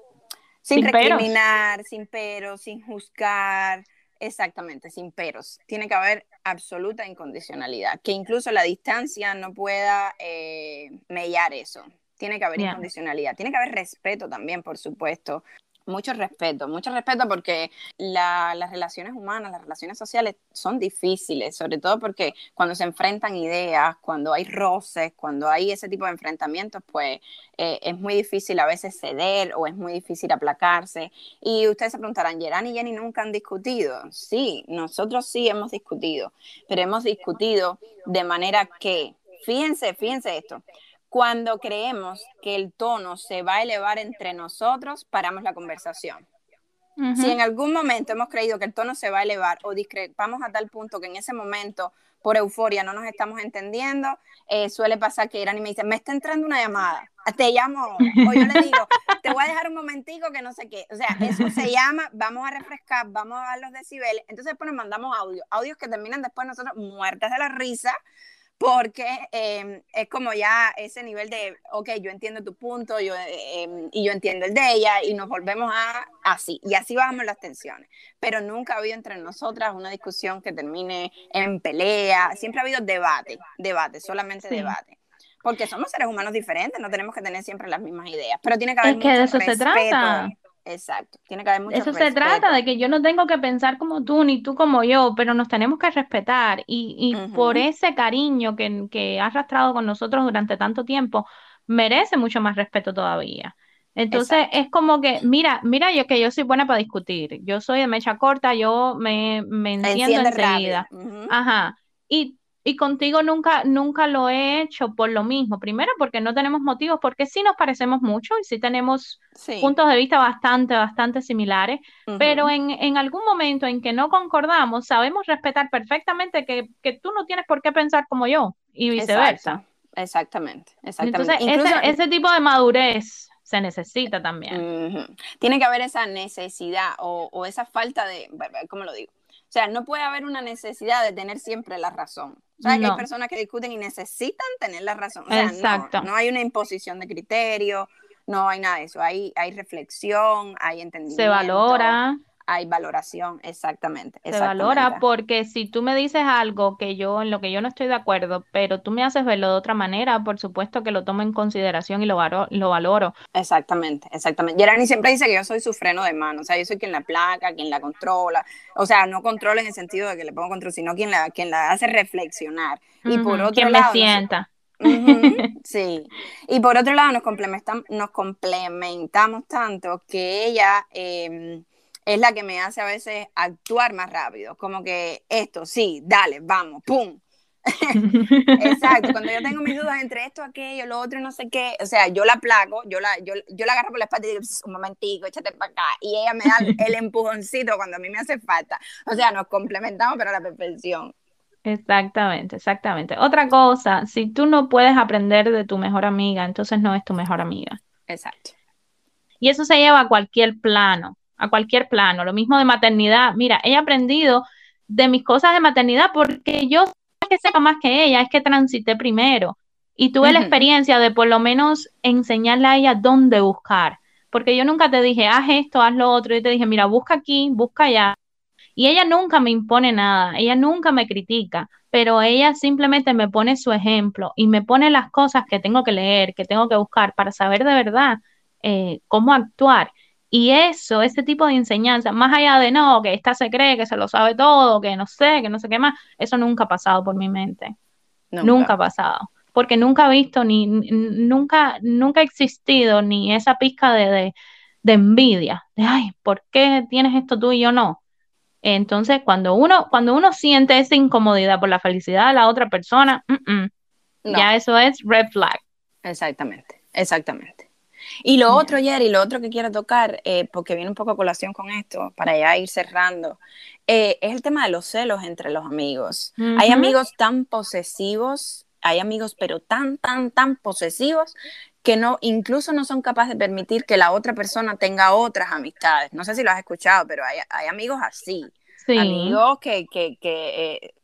sin, recriminar, sin peros, sin juzgar. Exactamente, sin peros. Tiene que haber absoluta incondicionalidad, que incluso la distancia no pueda eh, mellar eso. Tiene que haber incondicionalidad, tiene que haber respeto también, por supuesto, mucho respeto, mucho respeto porque las relaciones humanas, las relaciones sociales son difíciles, sobre todo porque cuando se enfrentan ideas, cuando hay roces, cuando hay ese tipo de enfrentamientos, pues eh, es muy difícil a veces ceder o es muy difícil aplacarse. Y ustedes se preguntarán, ¿Gerán y Jenny nunca han discutido? Sí, nosotros sí hemos discutido, pero hemos discutido de manera que, fíjense, fíjense esto, Cuando creemos que el tono se va a elevar entre nosotros, paramos la conversación. Si en algún momento hemos creído que el tono se va a elevar o discrepamos a tal punto que en ese momento, por euforia, no nos estamos entendiendo, eh, suele pasar que Irani me dice, me está entrando una llamada, te llamo, o yo le digo, te voy a dejar un momentico que no sé qué. O sea, eso se llama, vamos a refrescar, vamos a dar los decibeles. Entonces después nos mandamos audio, audios que terminan después nosotros muertas de la risa, porque em, es como ya ese nivel de, ok, yo entiendo tu punto yo, em, y yo entiendo el de ella y nos volvemos a así, y así bajamos las tensiones. Pero nunca ha habido entre nosotras una discusión que termine en pelea, siempre ha habido debate, debate, solamente debate. Porque somos seres humanos diferentes, no tenemos que tener siempre las mismas ideas, pero tiene que haber es que de eso se trata. Exacto, tiene que haber mucho Eso se trata de que yo no tengo que pensar como tú ni tú como yo, pero nos tenemos que respetar y, y por ese cariño que, que has arrastrado con nosotros durante tanto tiempo, merece mucho más respeto todavía. Entonces es como que, mira, mira yo que yo soy buena para discutir, yo soy de mecha corta, yo me, me enciendo enseguida. Ajá. Y y contigo nunca, nunca lo he hecho por lo mismo. Primero, porque no tenemos motivos, porque sí nos parecemos mucho y sí tenemos puntos de vista bastante, bastante similares, pero en, en, algún momento en que no concordamos, sabemos respetar perfectamente que, que, tú no tienes por qué pensar como yo y viceversa. Exactamente, exactamente. Entonces, ese, ese, tipo de madurez se necesita también. Tiene que haber esa necesidad o, o esa falta de, ¿cómo lo digo? O sea, no puede haber una necesidad de tener siempre la razón. O sea, que hay personas que discuten y necesitan tener la razón. O sea, Exacto. No, hay una imposición de criterio, no hay nada de eso. Hay, hay reflexión, hay entendimiento. Se valora hay valoración, exactamente. Se valora porque si tú me dices algo que yo, en lo que yo no estoy de acuerdo, pero tú me haces verlo de otra manera, por supuesto que lo tomo en consideración y lo, lo valoro. Exactamente, exactamente. Gerani siempre dice que yo soy su freno de mano, o sea, yo soy quien la placa, quien la controla, o sea, no controla en el sentido de que le pongo control, sino quien la, quien la hace reflexionar. Y por otro quien lado... me sienta. sí. Y por otro lado, nos, complementamos, nos complementamos tanto que ella eh, es la que me hace a veces actuar más rápido, como que esto, sí, dale, vamos, ¡pum! Exacto, cuando yo tengo mis dudas entre esto, aquello, lo otro, no sé qué, o sea, yo la placo, yo la, yo, yo la agarro por la espalda y digo, un momentico, échate para acá, y ella me da el empujoncito cuando a mí me hace falta, o sea, nos complementamos pero a la perfección. Exactamente, exactamente. Otra cosa, si tú no puedes aprender de tu mejor amiga, entonces no es tu mejor amiga. Exacto. Y eso se lleva a cualquier plano a cualquier plano. Lo mismo de maternidad. Mira, he aprendido de mis cosas de maternidad porque yo que sepa más que ella, es que transité primero y tuve la experiencia de por lo menos enseñarle a ella dónde buscar. Porque yo nunca te dije, haz esto, haz lo otro. Yo te dije, mira, busca aquí, busca allá. Y ella nunca me impone nada, ella nunca me critica, pero ella simplemente me pone su ejemplo y me pone las cosas que tengo que leer, que tengo que buscar para saber de verdad eh, cómo actuar. Y eso, ese tipo de enseñanza, más allá de no, que esta se cree que se lo sabe todo, que no sé, que no sé qué más, eso nunca ha pasado por mi mente. Nunca, ha pasado. Porque nunca he visto ni, nunca, nunca ha existido ni esa pizca de, de, envidia, de ay, ¿por qué tienes esto tú y yo no? Entonces, cuando uno, cuando uno siente esa incomodidad por la felicidad de la otra persona, ya eso es red flag. Exactamente, exactamente. Y lo otro, Jerry, lo otro que quiero tocar, eh, porque viene un poco a colación con esto, para ya ir cerrando, eh, es el tema de los celos entre los amigos. Hay amigos tan posesivos, hay amigos pero tan, tan, tan posesivos que no, incluso no son capaces de permitir que la otra persona tenga otras amistades. No sé si lo has escuchado, pero hay, hay amigos así. Amigos que, que, que eh,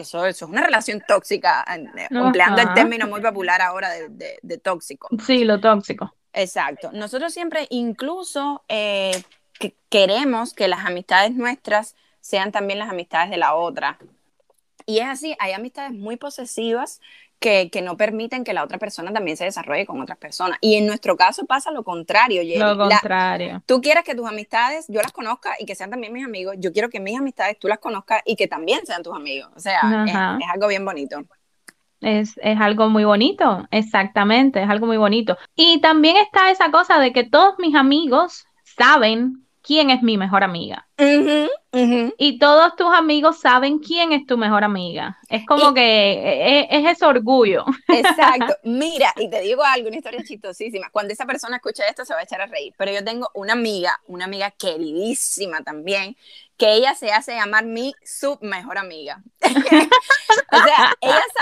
eso, eso, es una relación tóxica, empleando el término muy popular ahora de, de, tóxico. Sí, lo tóxico. Exacto. Nosotros siempre incluso eh, queremos que las amistades nuestras sean también las amistades de la otra. Y es así, hay amistades muy posesivas que, no permiten que la otra persona también se desarrolle con otras personas. Y en nuestro caso pasa lo contrario, Lo contrario. tú quieres que tus amistades yo las conozca y que sean también mis amigos. Yo quiero que mis amistades tú las conozcas y que también sean tus amigos. O sea, es, algo bien bonito. Es, algo muy bonito, exactamente, es algo muy bonito. Y también está esa cosa de que todos mis amigos saben quién es mi mejor amiga. Y todos tus amigos saben quién es tu mejor amiga. Es como que e, e, es, ese orgullo. Exacto. Mira, y te digo algo, una historia chistosísima. Cuando esa persona escucha esto se va a echar a reír. Pero yo tengo una amiga, una amiga queridísima también, que ella se hace llamar mi sub mejor amiga. o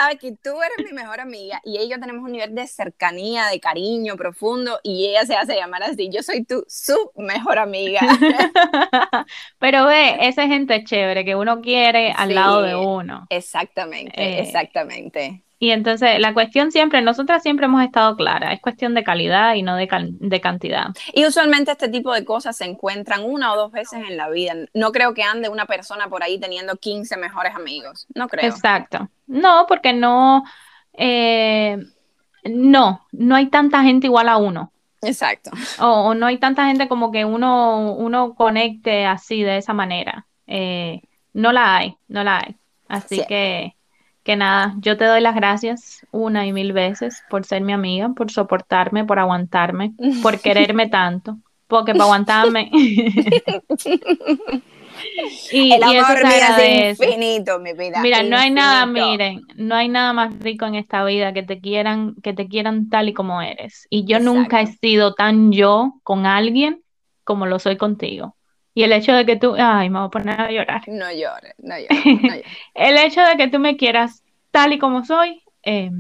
sabe que tú eres mi mejor amiga y ella tenemos un nivel de cercanía, de cariño profundo y ella se hace llamar así, yo soy tu sub mejor amiga. Pero ve, esa gente chévere que uno quiere al lado de uno. Exactamente, eh, exactamente. Y entonces la cuestión siempre, nosotras siempre hemos estado clara, es cuestión de calidad y no de, de, cantidad. Y usualmente este tipo de cosas se encuentran una o dos veces en la vida. No creo que ande una persona por ahí teniendo 15 mejores amigos, no creo. Exacto. No, porque no, eh, no, no hay tanta gente igual a uno. Exacto. O, no hay tanta gente como que uno, uno conecte así de esa manera. Eh, no la hay, no la hay. Así que que nada, yo te doy las gracias una y mil veces por ser mi amiga, por soportarme, por aguantarme, por quererme tanto, porque para aguantarme. y, El amor es infinito, mi vida. Mira, no hay nada, miren, no hay nada más rico en esta vida que te quieran, que te quieran tal y como eres. Y yo nunca he sido tan yo con alguien como lo soy contigo. Y el hecho de que tú, ay, me voy a poner a llorar. No llores, no llores. el hecho de que tú me quieras tal y como soy, eh,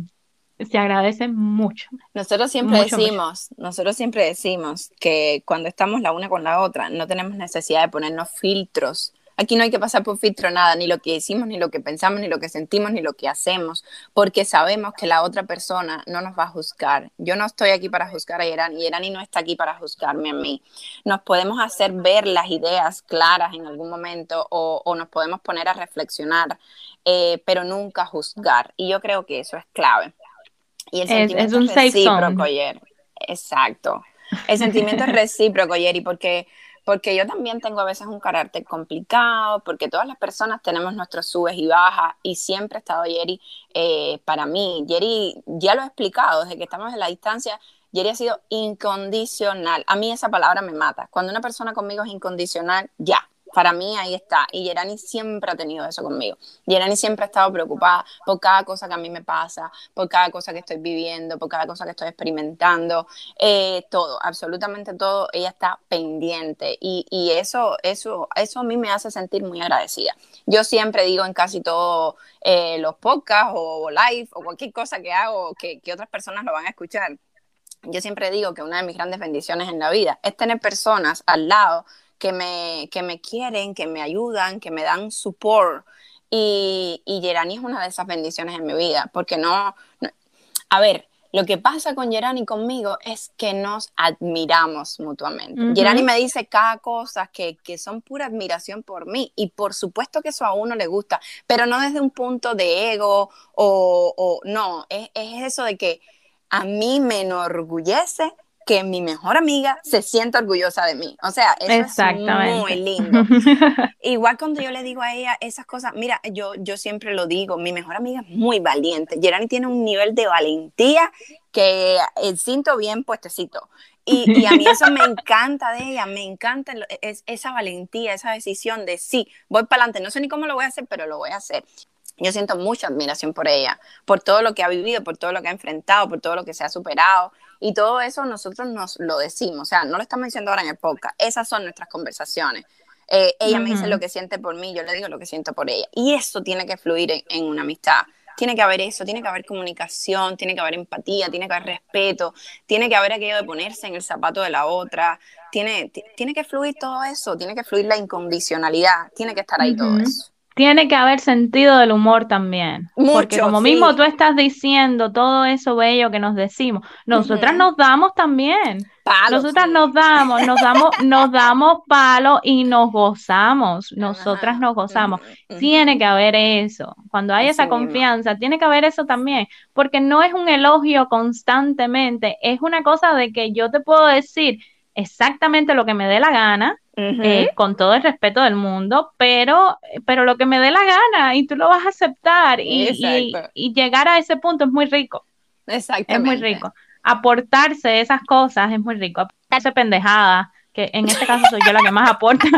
se agradece mucho. Nosotros siempre decimos, nosotros siempre decimos que cuando estamos la una con la otra, no tenemos necesidad de ponernos filtros Aquí no hay que pasar por filtro nada, ni lo que decimos, ni lo que pensamos, ni lo que sentimos, ni lo que hacemos, porque sabemos que la otra persona no nos va a juzgar. Yo no estoy aquí para juzgar a Irán y Irani no está aquí para juzgarme a mí. Nos podemos hacer ver las ideas claras en algún momento o, nos podemos poner a reflexionar, eh, pero nunca juzgar. Y yo creo que eso es clave. Y el sentimiento es, recíproco, Exacto. El sentimiento es recíproco, Yeri, porque porque yo también tengo a veces un carácter complicado, porque todas las personas tenemos nuestros subes y bajas, y siempre ha estado Jerry eh, para mí. Jerry, ya lo he explicado, desde que estamos en la distancia, Jerry ha sido incondicional. A mí esa palabra me mata. Cuando una persona conmigo es incondicional, ya, para mí ahí está. Y Yerani siempre ha tenido eso conmigo. Yerani siempre ha estado preocupada por cada cosa que a mí me pasa, por cada cosa que estoy viviendo, por cada cosa que estoy experimentando. Eh, todo, absolutamente todo, ella está pendiente. Y, y, eso, eso, eso a mí me hace sentir muy agradecida. Yo siempre digo en casi todos eh, los podcasts o live o cualquier cosa que hago que, que otras personas lo van a escuchar. Yo siempre digo que una de mis grandes bendiciones en la vida es tener personas al lado que me, que me quieren, que me ayudan, que me dan support. Y, y Gerani es una de esas bendiciones en mi vida, porque no, a ver, lo que pasa con Gerani conmigo es que nos admiramos mutuamente. Gerani me dice cada cosa que, que, son pura admiración por mí y por supuesto que eso a uno le gusta, pero no desde un punto de ego o, o no, es, es eso de que a mí me enorgullece que mi mejor amiga se sienta orgullosa de mí. O sea, eso es muy lindo. Igual cuando yo le digo a ella esas cosas, mira, yo, yo siempre lo digo, mi mejor amiga es muy valiente. Gerani tiene un nivel de valentía que el cinto bien puestecito. Y, y, a mí eso me encanta de ella, me encanta es, esa valentía, esa decisión de sí, voy para adelante, no sé ni cómo lo voy a hacer, pero lo voy a hacer. Yo siento mucha admiración por ella, por todo lo que ha vivido, por todo lo que ha enfrentado, por todo lo que se ha superado. Y todo eso nosotros nos lo decimos, o sea, no lo estamos diciendo ahora en el podcast, esas son nuestras conversaciones. Eh, ella me dice lo que siente por mí, yo le digo lo que siento por ella. Y eso tiene que fluir en, una amistad. Tiene que haber eso, tiene que haber comunicación, tiene que haber empatía, tiene que haber respeto, tiene que haber aquello de ponerse en el zapato de la otra, tiene, tiene que fluir todo eso, tiene que fluir la incondicionalidad, tiene que estar ahí todo eso tiene que haber sentido del humor también. porque como mismo tú estás diciendo todo eso bello que nos decimos, nosotras nos damos también. nosotras nos damos, nos damos, nos damos palo y nos gozamos. Nosotras nos gozamos. Tiene que haber eso. Cuando hay esa confianza, tiene que haber eso también. Porque no es un elogio constantemente, es una cosa de que yo te puedo decir exactamente lo que me dé la gana eh, con todo el respeto del mundo, pero, pero lo que me dé la gana y tú lo vas a aceptar y, y, llegar a ese punto es muy rico. Exactamente. Es muy rico. Aportarse esas cosas es muy rico. Aportarse pendejadas que en este caso soy yo la que más aporta,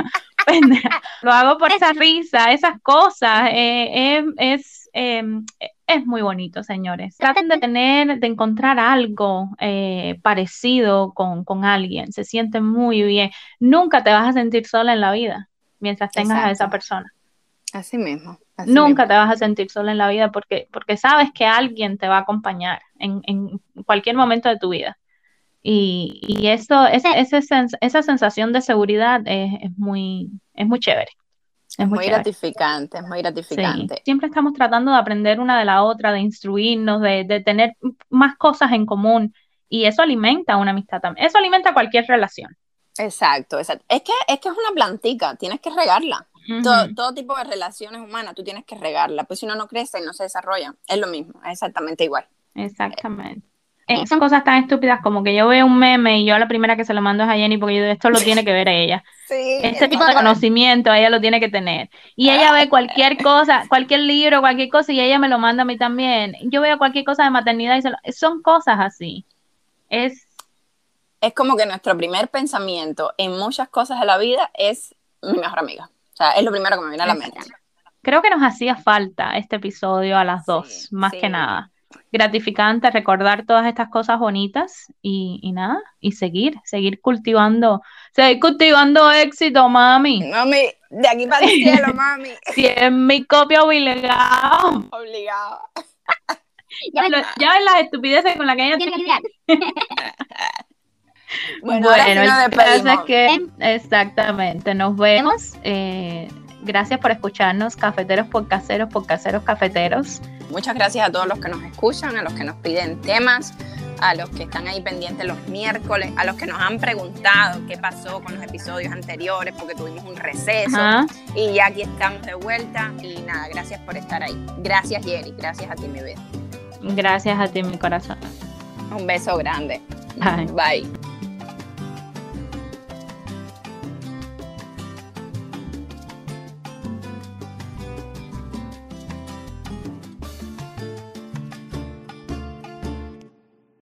lo hago por esa risa, esas cosas, eh, es, em, es muy bonito, señores. Traten de tener, de encontrar algo eh, parecido con, con, alguien, se siente muy bien. Nunca te vas a sentir sola en la vida mientras tengas a esa persona. Así mismo. Nunca te vas a sentir sola en la vida porque, porque sabes que alguien te va a acompañar en, en cualquier momento de tu vida. Y, y eso, esa, esa sensación de seguridad es, es, muy, es muy chévere. Es, muy, gratificante, es muy gratificante. Siempre estamos tratando de aprender una de la otra, de instruirnos, de, de, tener más cosas en común. Y eso alimenta una amistad también. Eso alimenta cualquier relación. Exacto, exacto. Es que, es que es una plantica, tienes que regarla. todo, todo, tipo de relaciones humanas, tú tienes que regarla. Pues si no, no crece y no se desarrolla. Es lo mismo, es exactamente igual. Exactamente. Eh, son cosas tan estúpidas como que yo veo un meme y yo la primera que se lo mando es a Jenny porque yo, esto lo tiene que ver ella. Sí, este tipo de conocimiento ella lo tiene que tener. Y ella ve cualquier cosa, cualquier libro, cualquier cosa y ella me lo manda a mí también. Yo veo cualquier cosa de maternidad y se lo, son cosas así. Es es como que nuestro primer pensamiento en muchas cosas de la vida es mi mejor amiga. O sea, es lo primero que me viene a la mente. Creo que nos hacía falta este episodio a las dos, más que nada gratificante recordar todas estas cosas bonitas y, nada, y seguir, seguir cultivando, seguir cultivando éxito, mami. Mami, de aquí para el cielo, mami. Si es mi copia obligado. Obligado. ya, ven las estupideces con las que ella tiene que bueno, bueno ahora que exactamente, nos vemos. Eh, Gracias por escucharnos, cafeteros por caseros, por caseros cafeteros. Muchas gracias a todos los que nos escuchan, a los que nos piden temas, a los que están ahí pendientes los miércoles, a los que nos han preguntado qué pasó con los episodios anteriores porque tuvimos un receso y ya aquí estamos de vuelta y nada, gracias por estar ahí. Gracias Jerry, gracias a ti mi vida. Gracias a ti mi corazón. Un beso grande. Bye.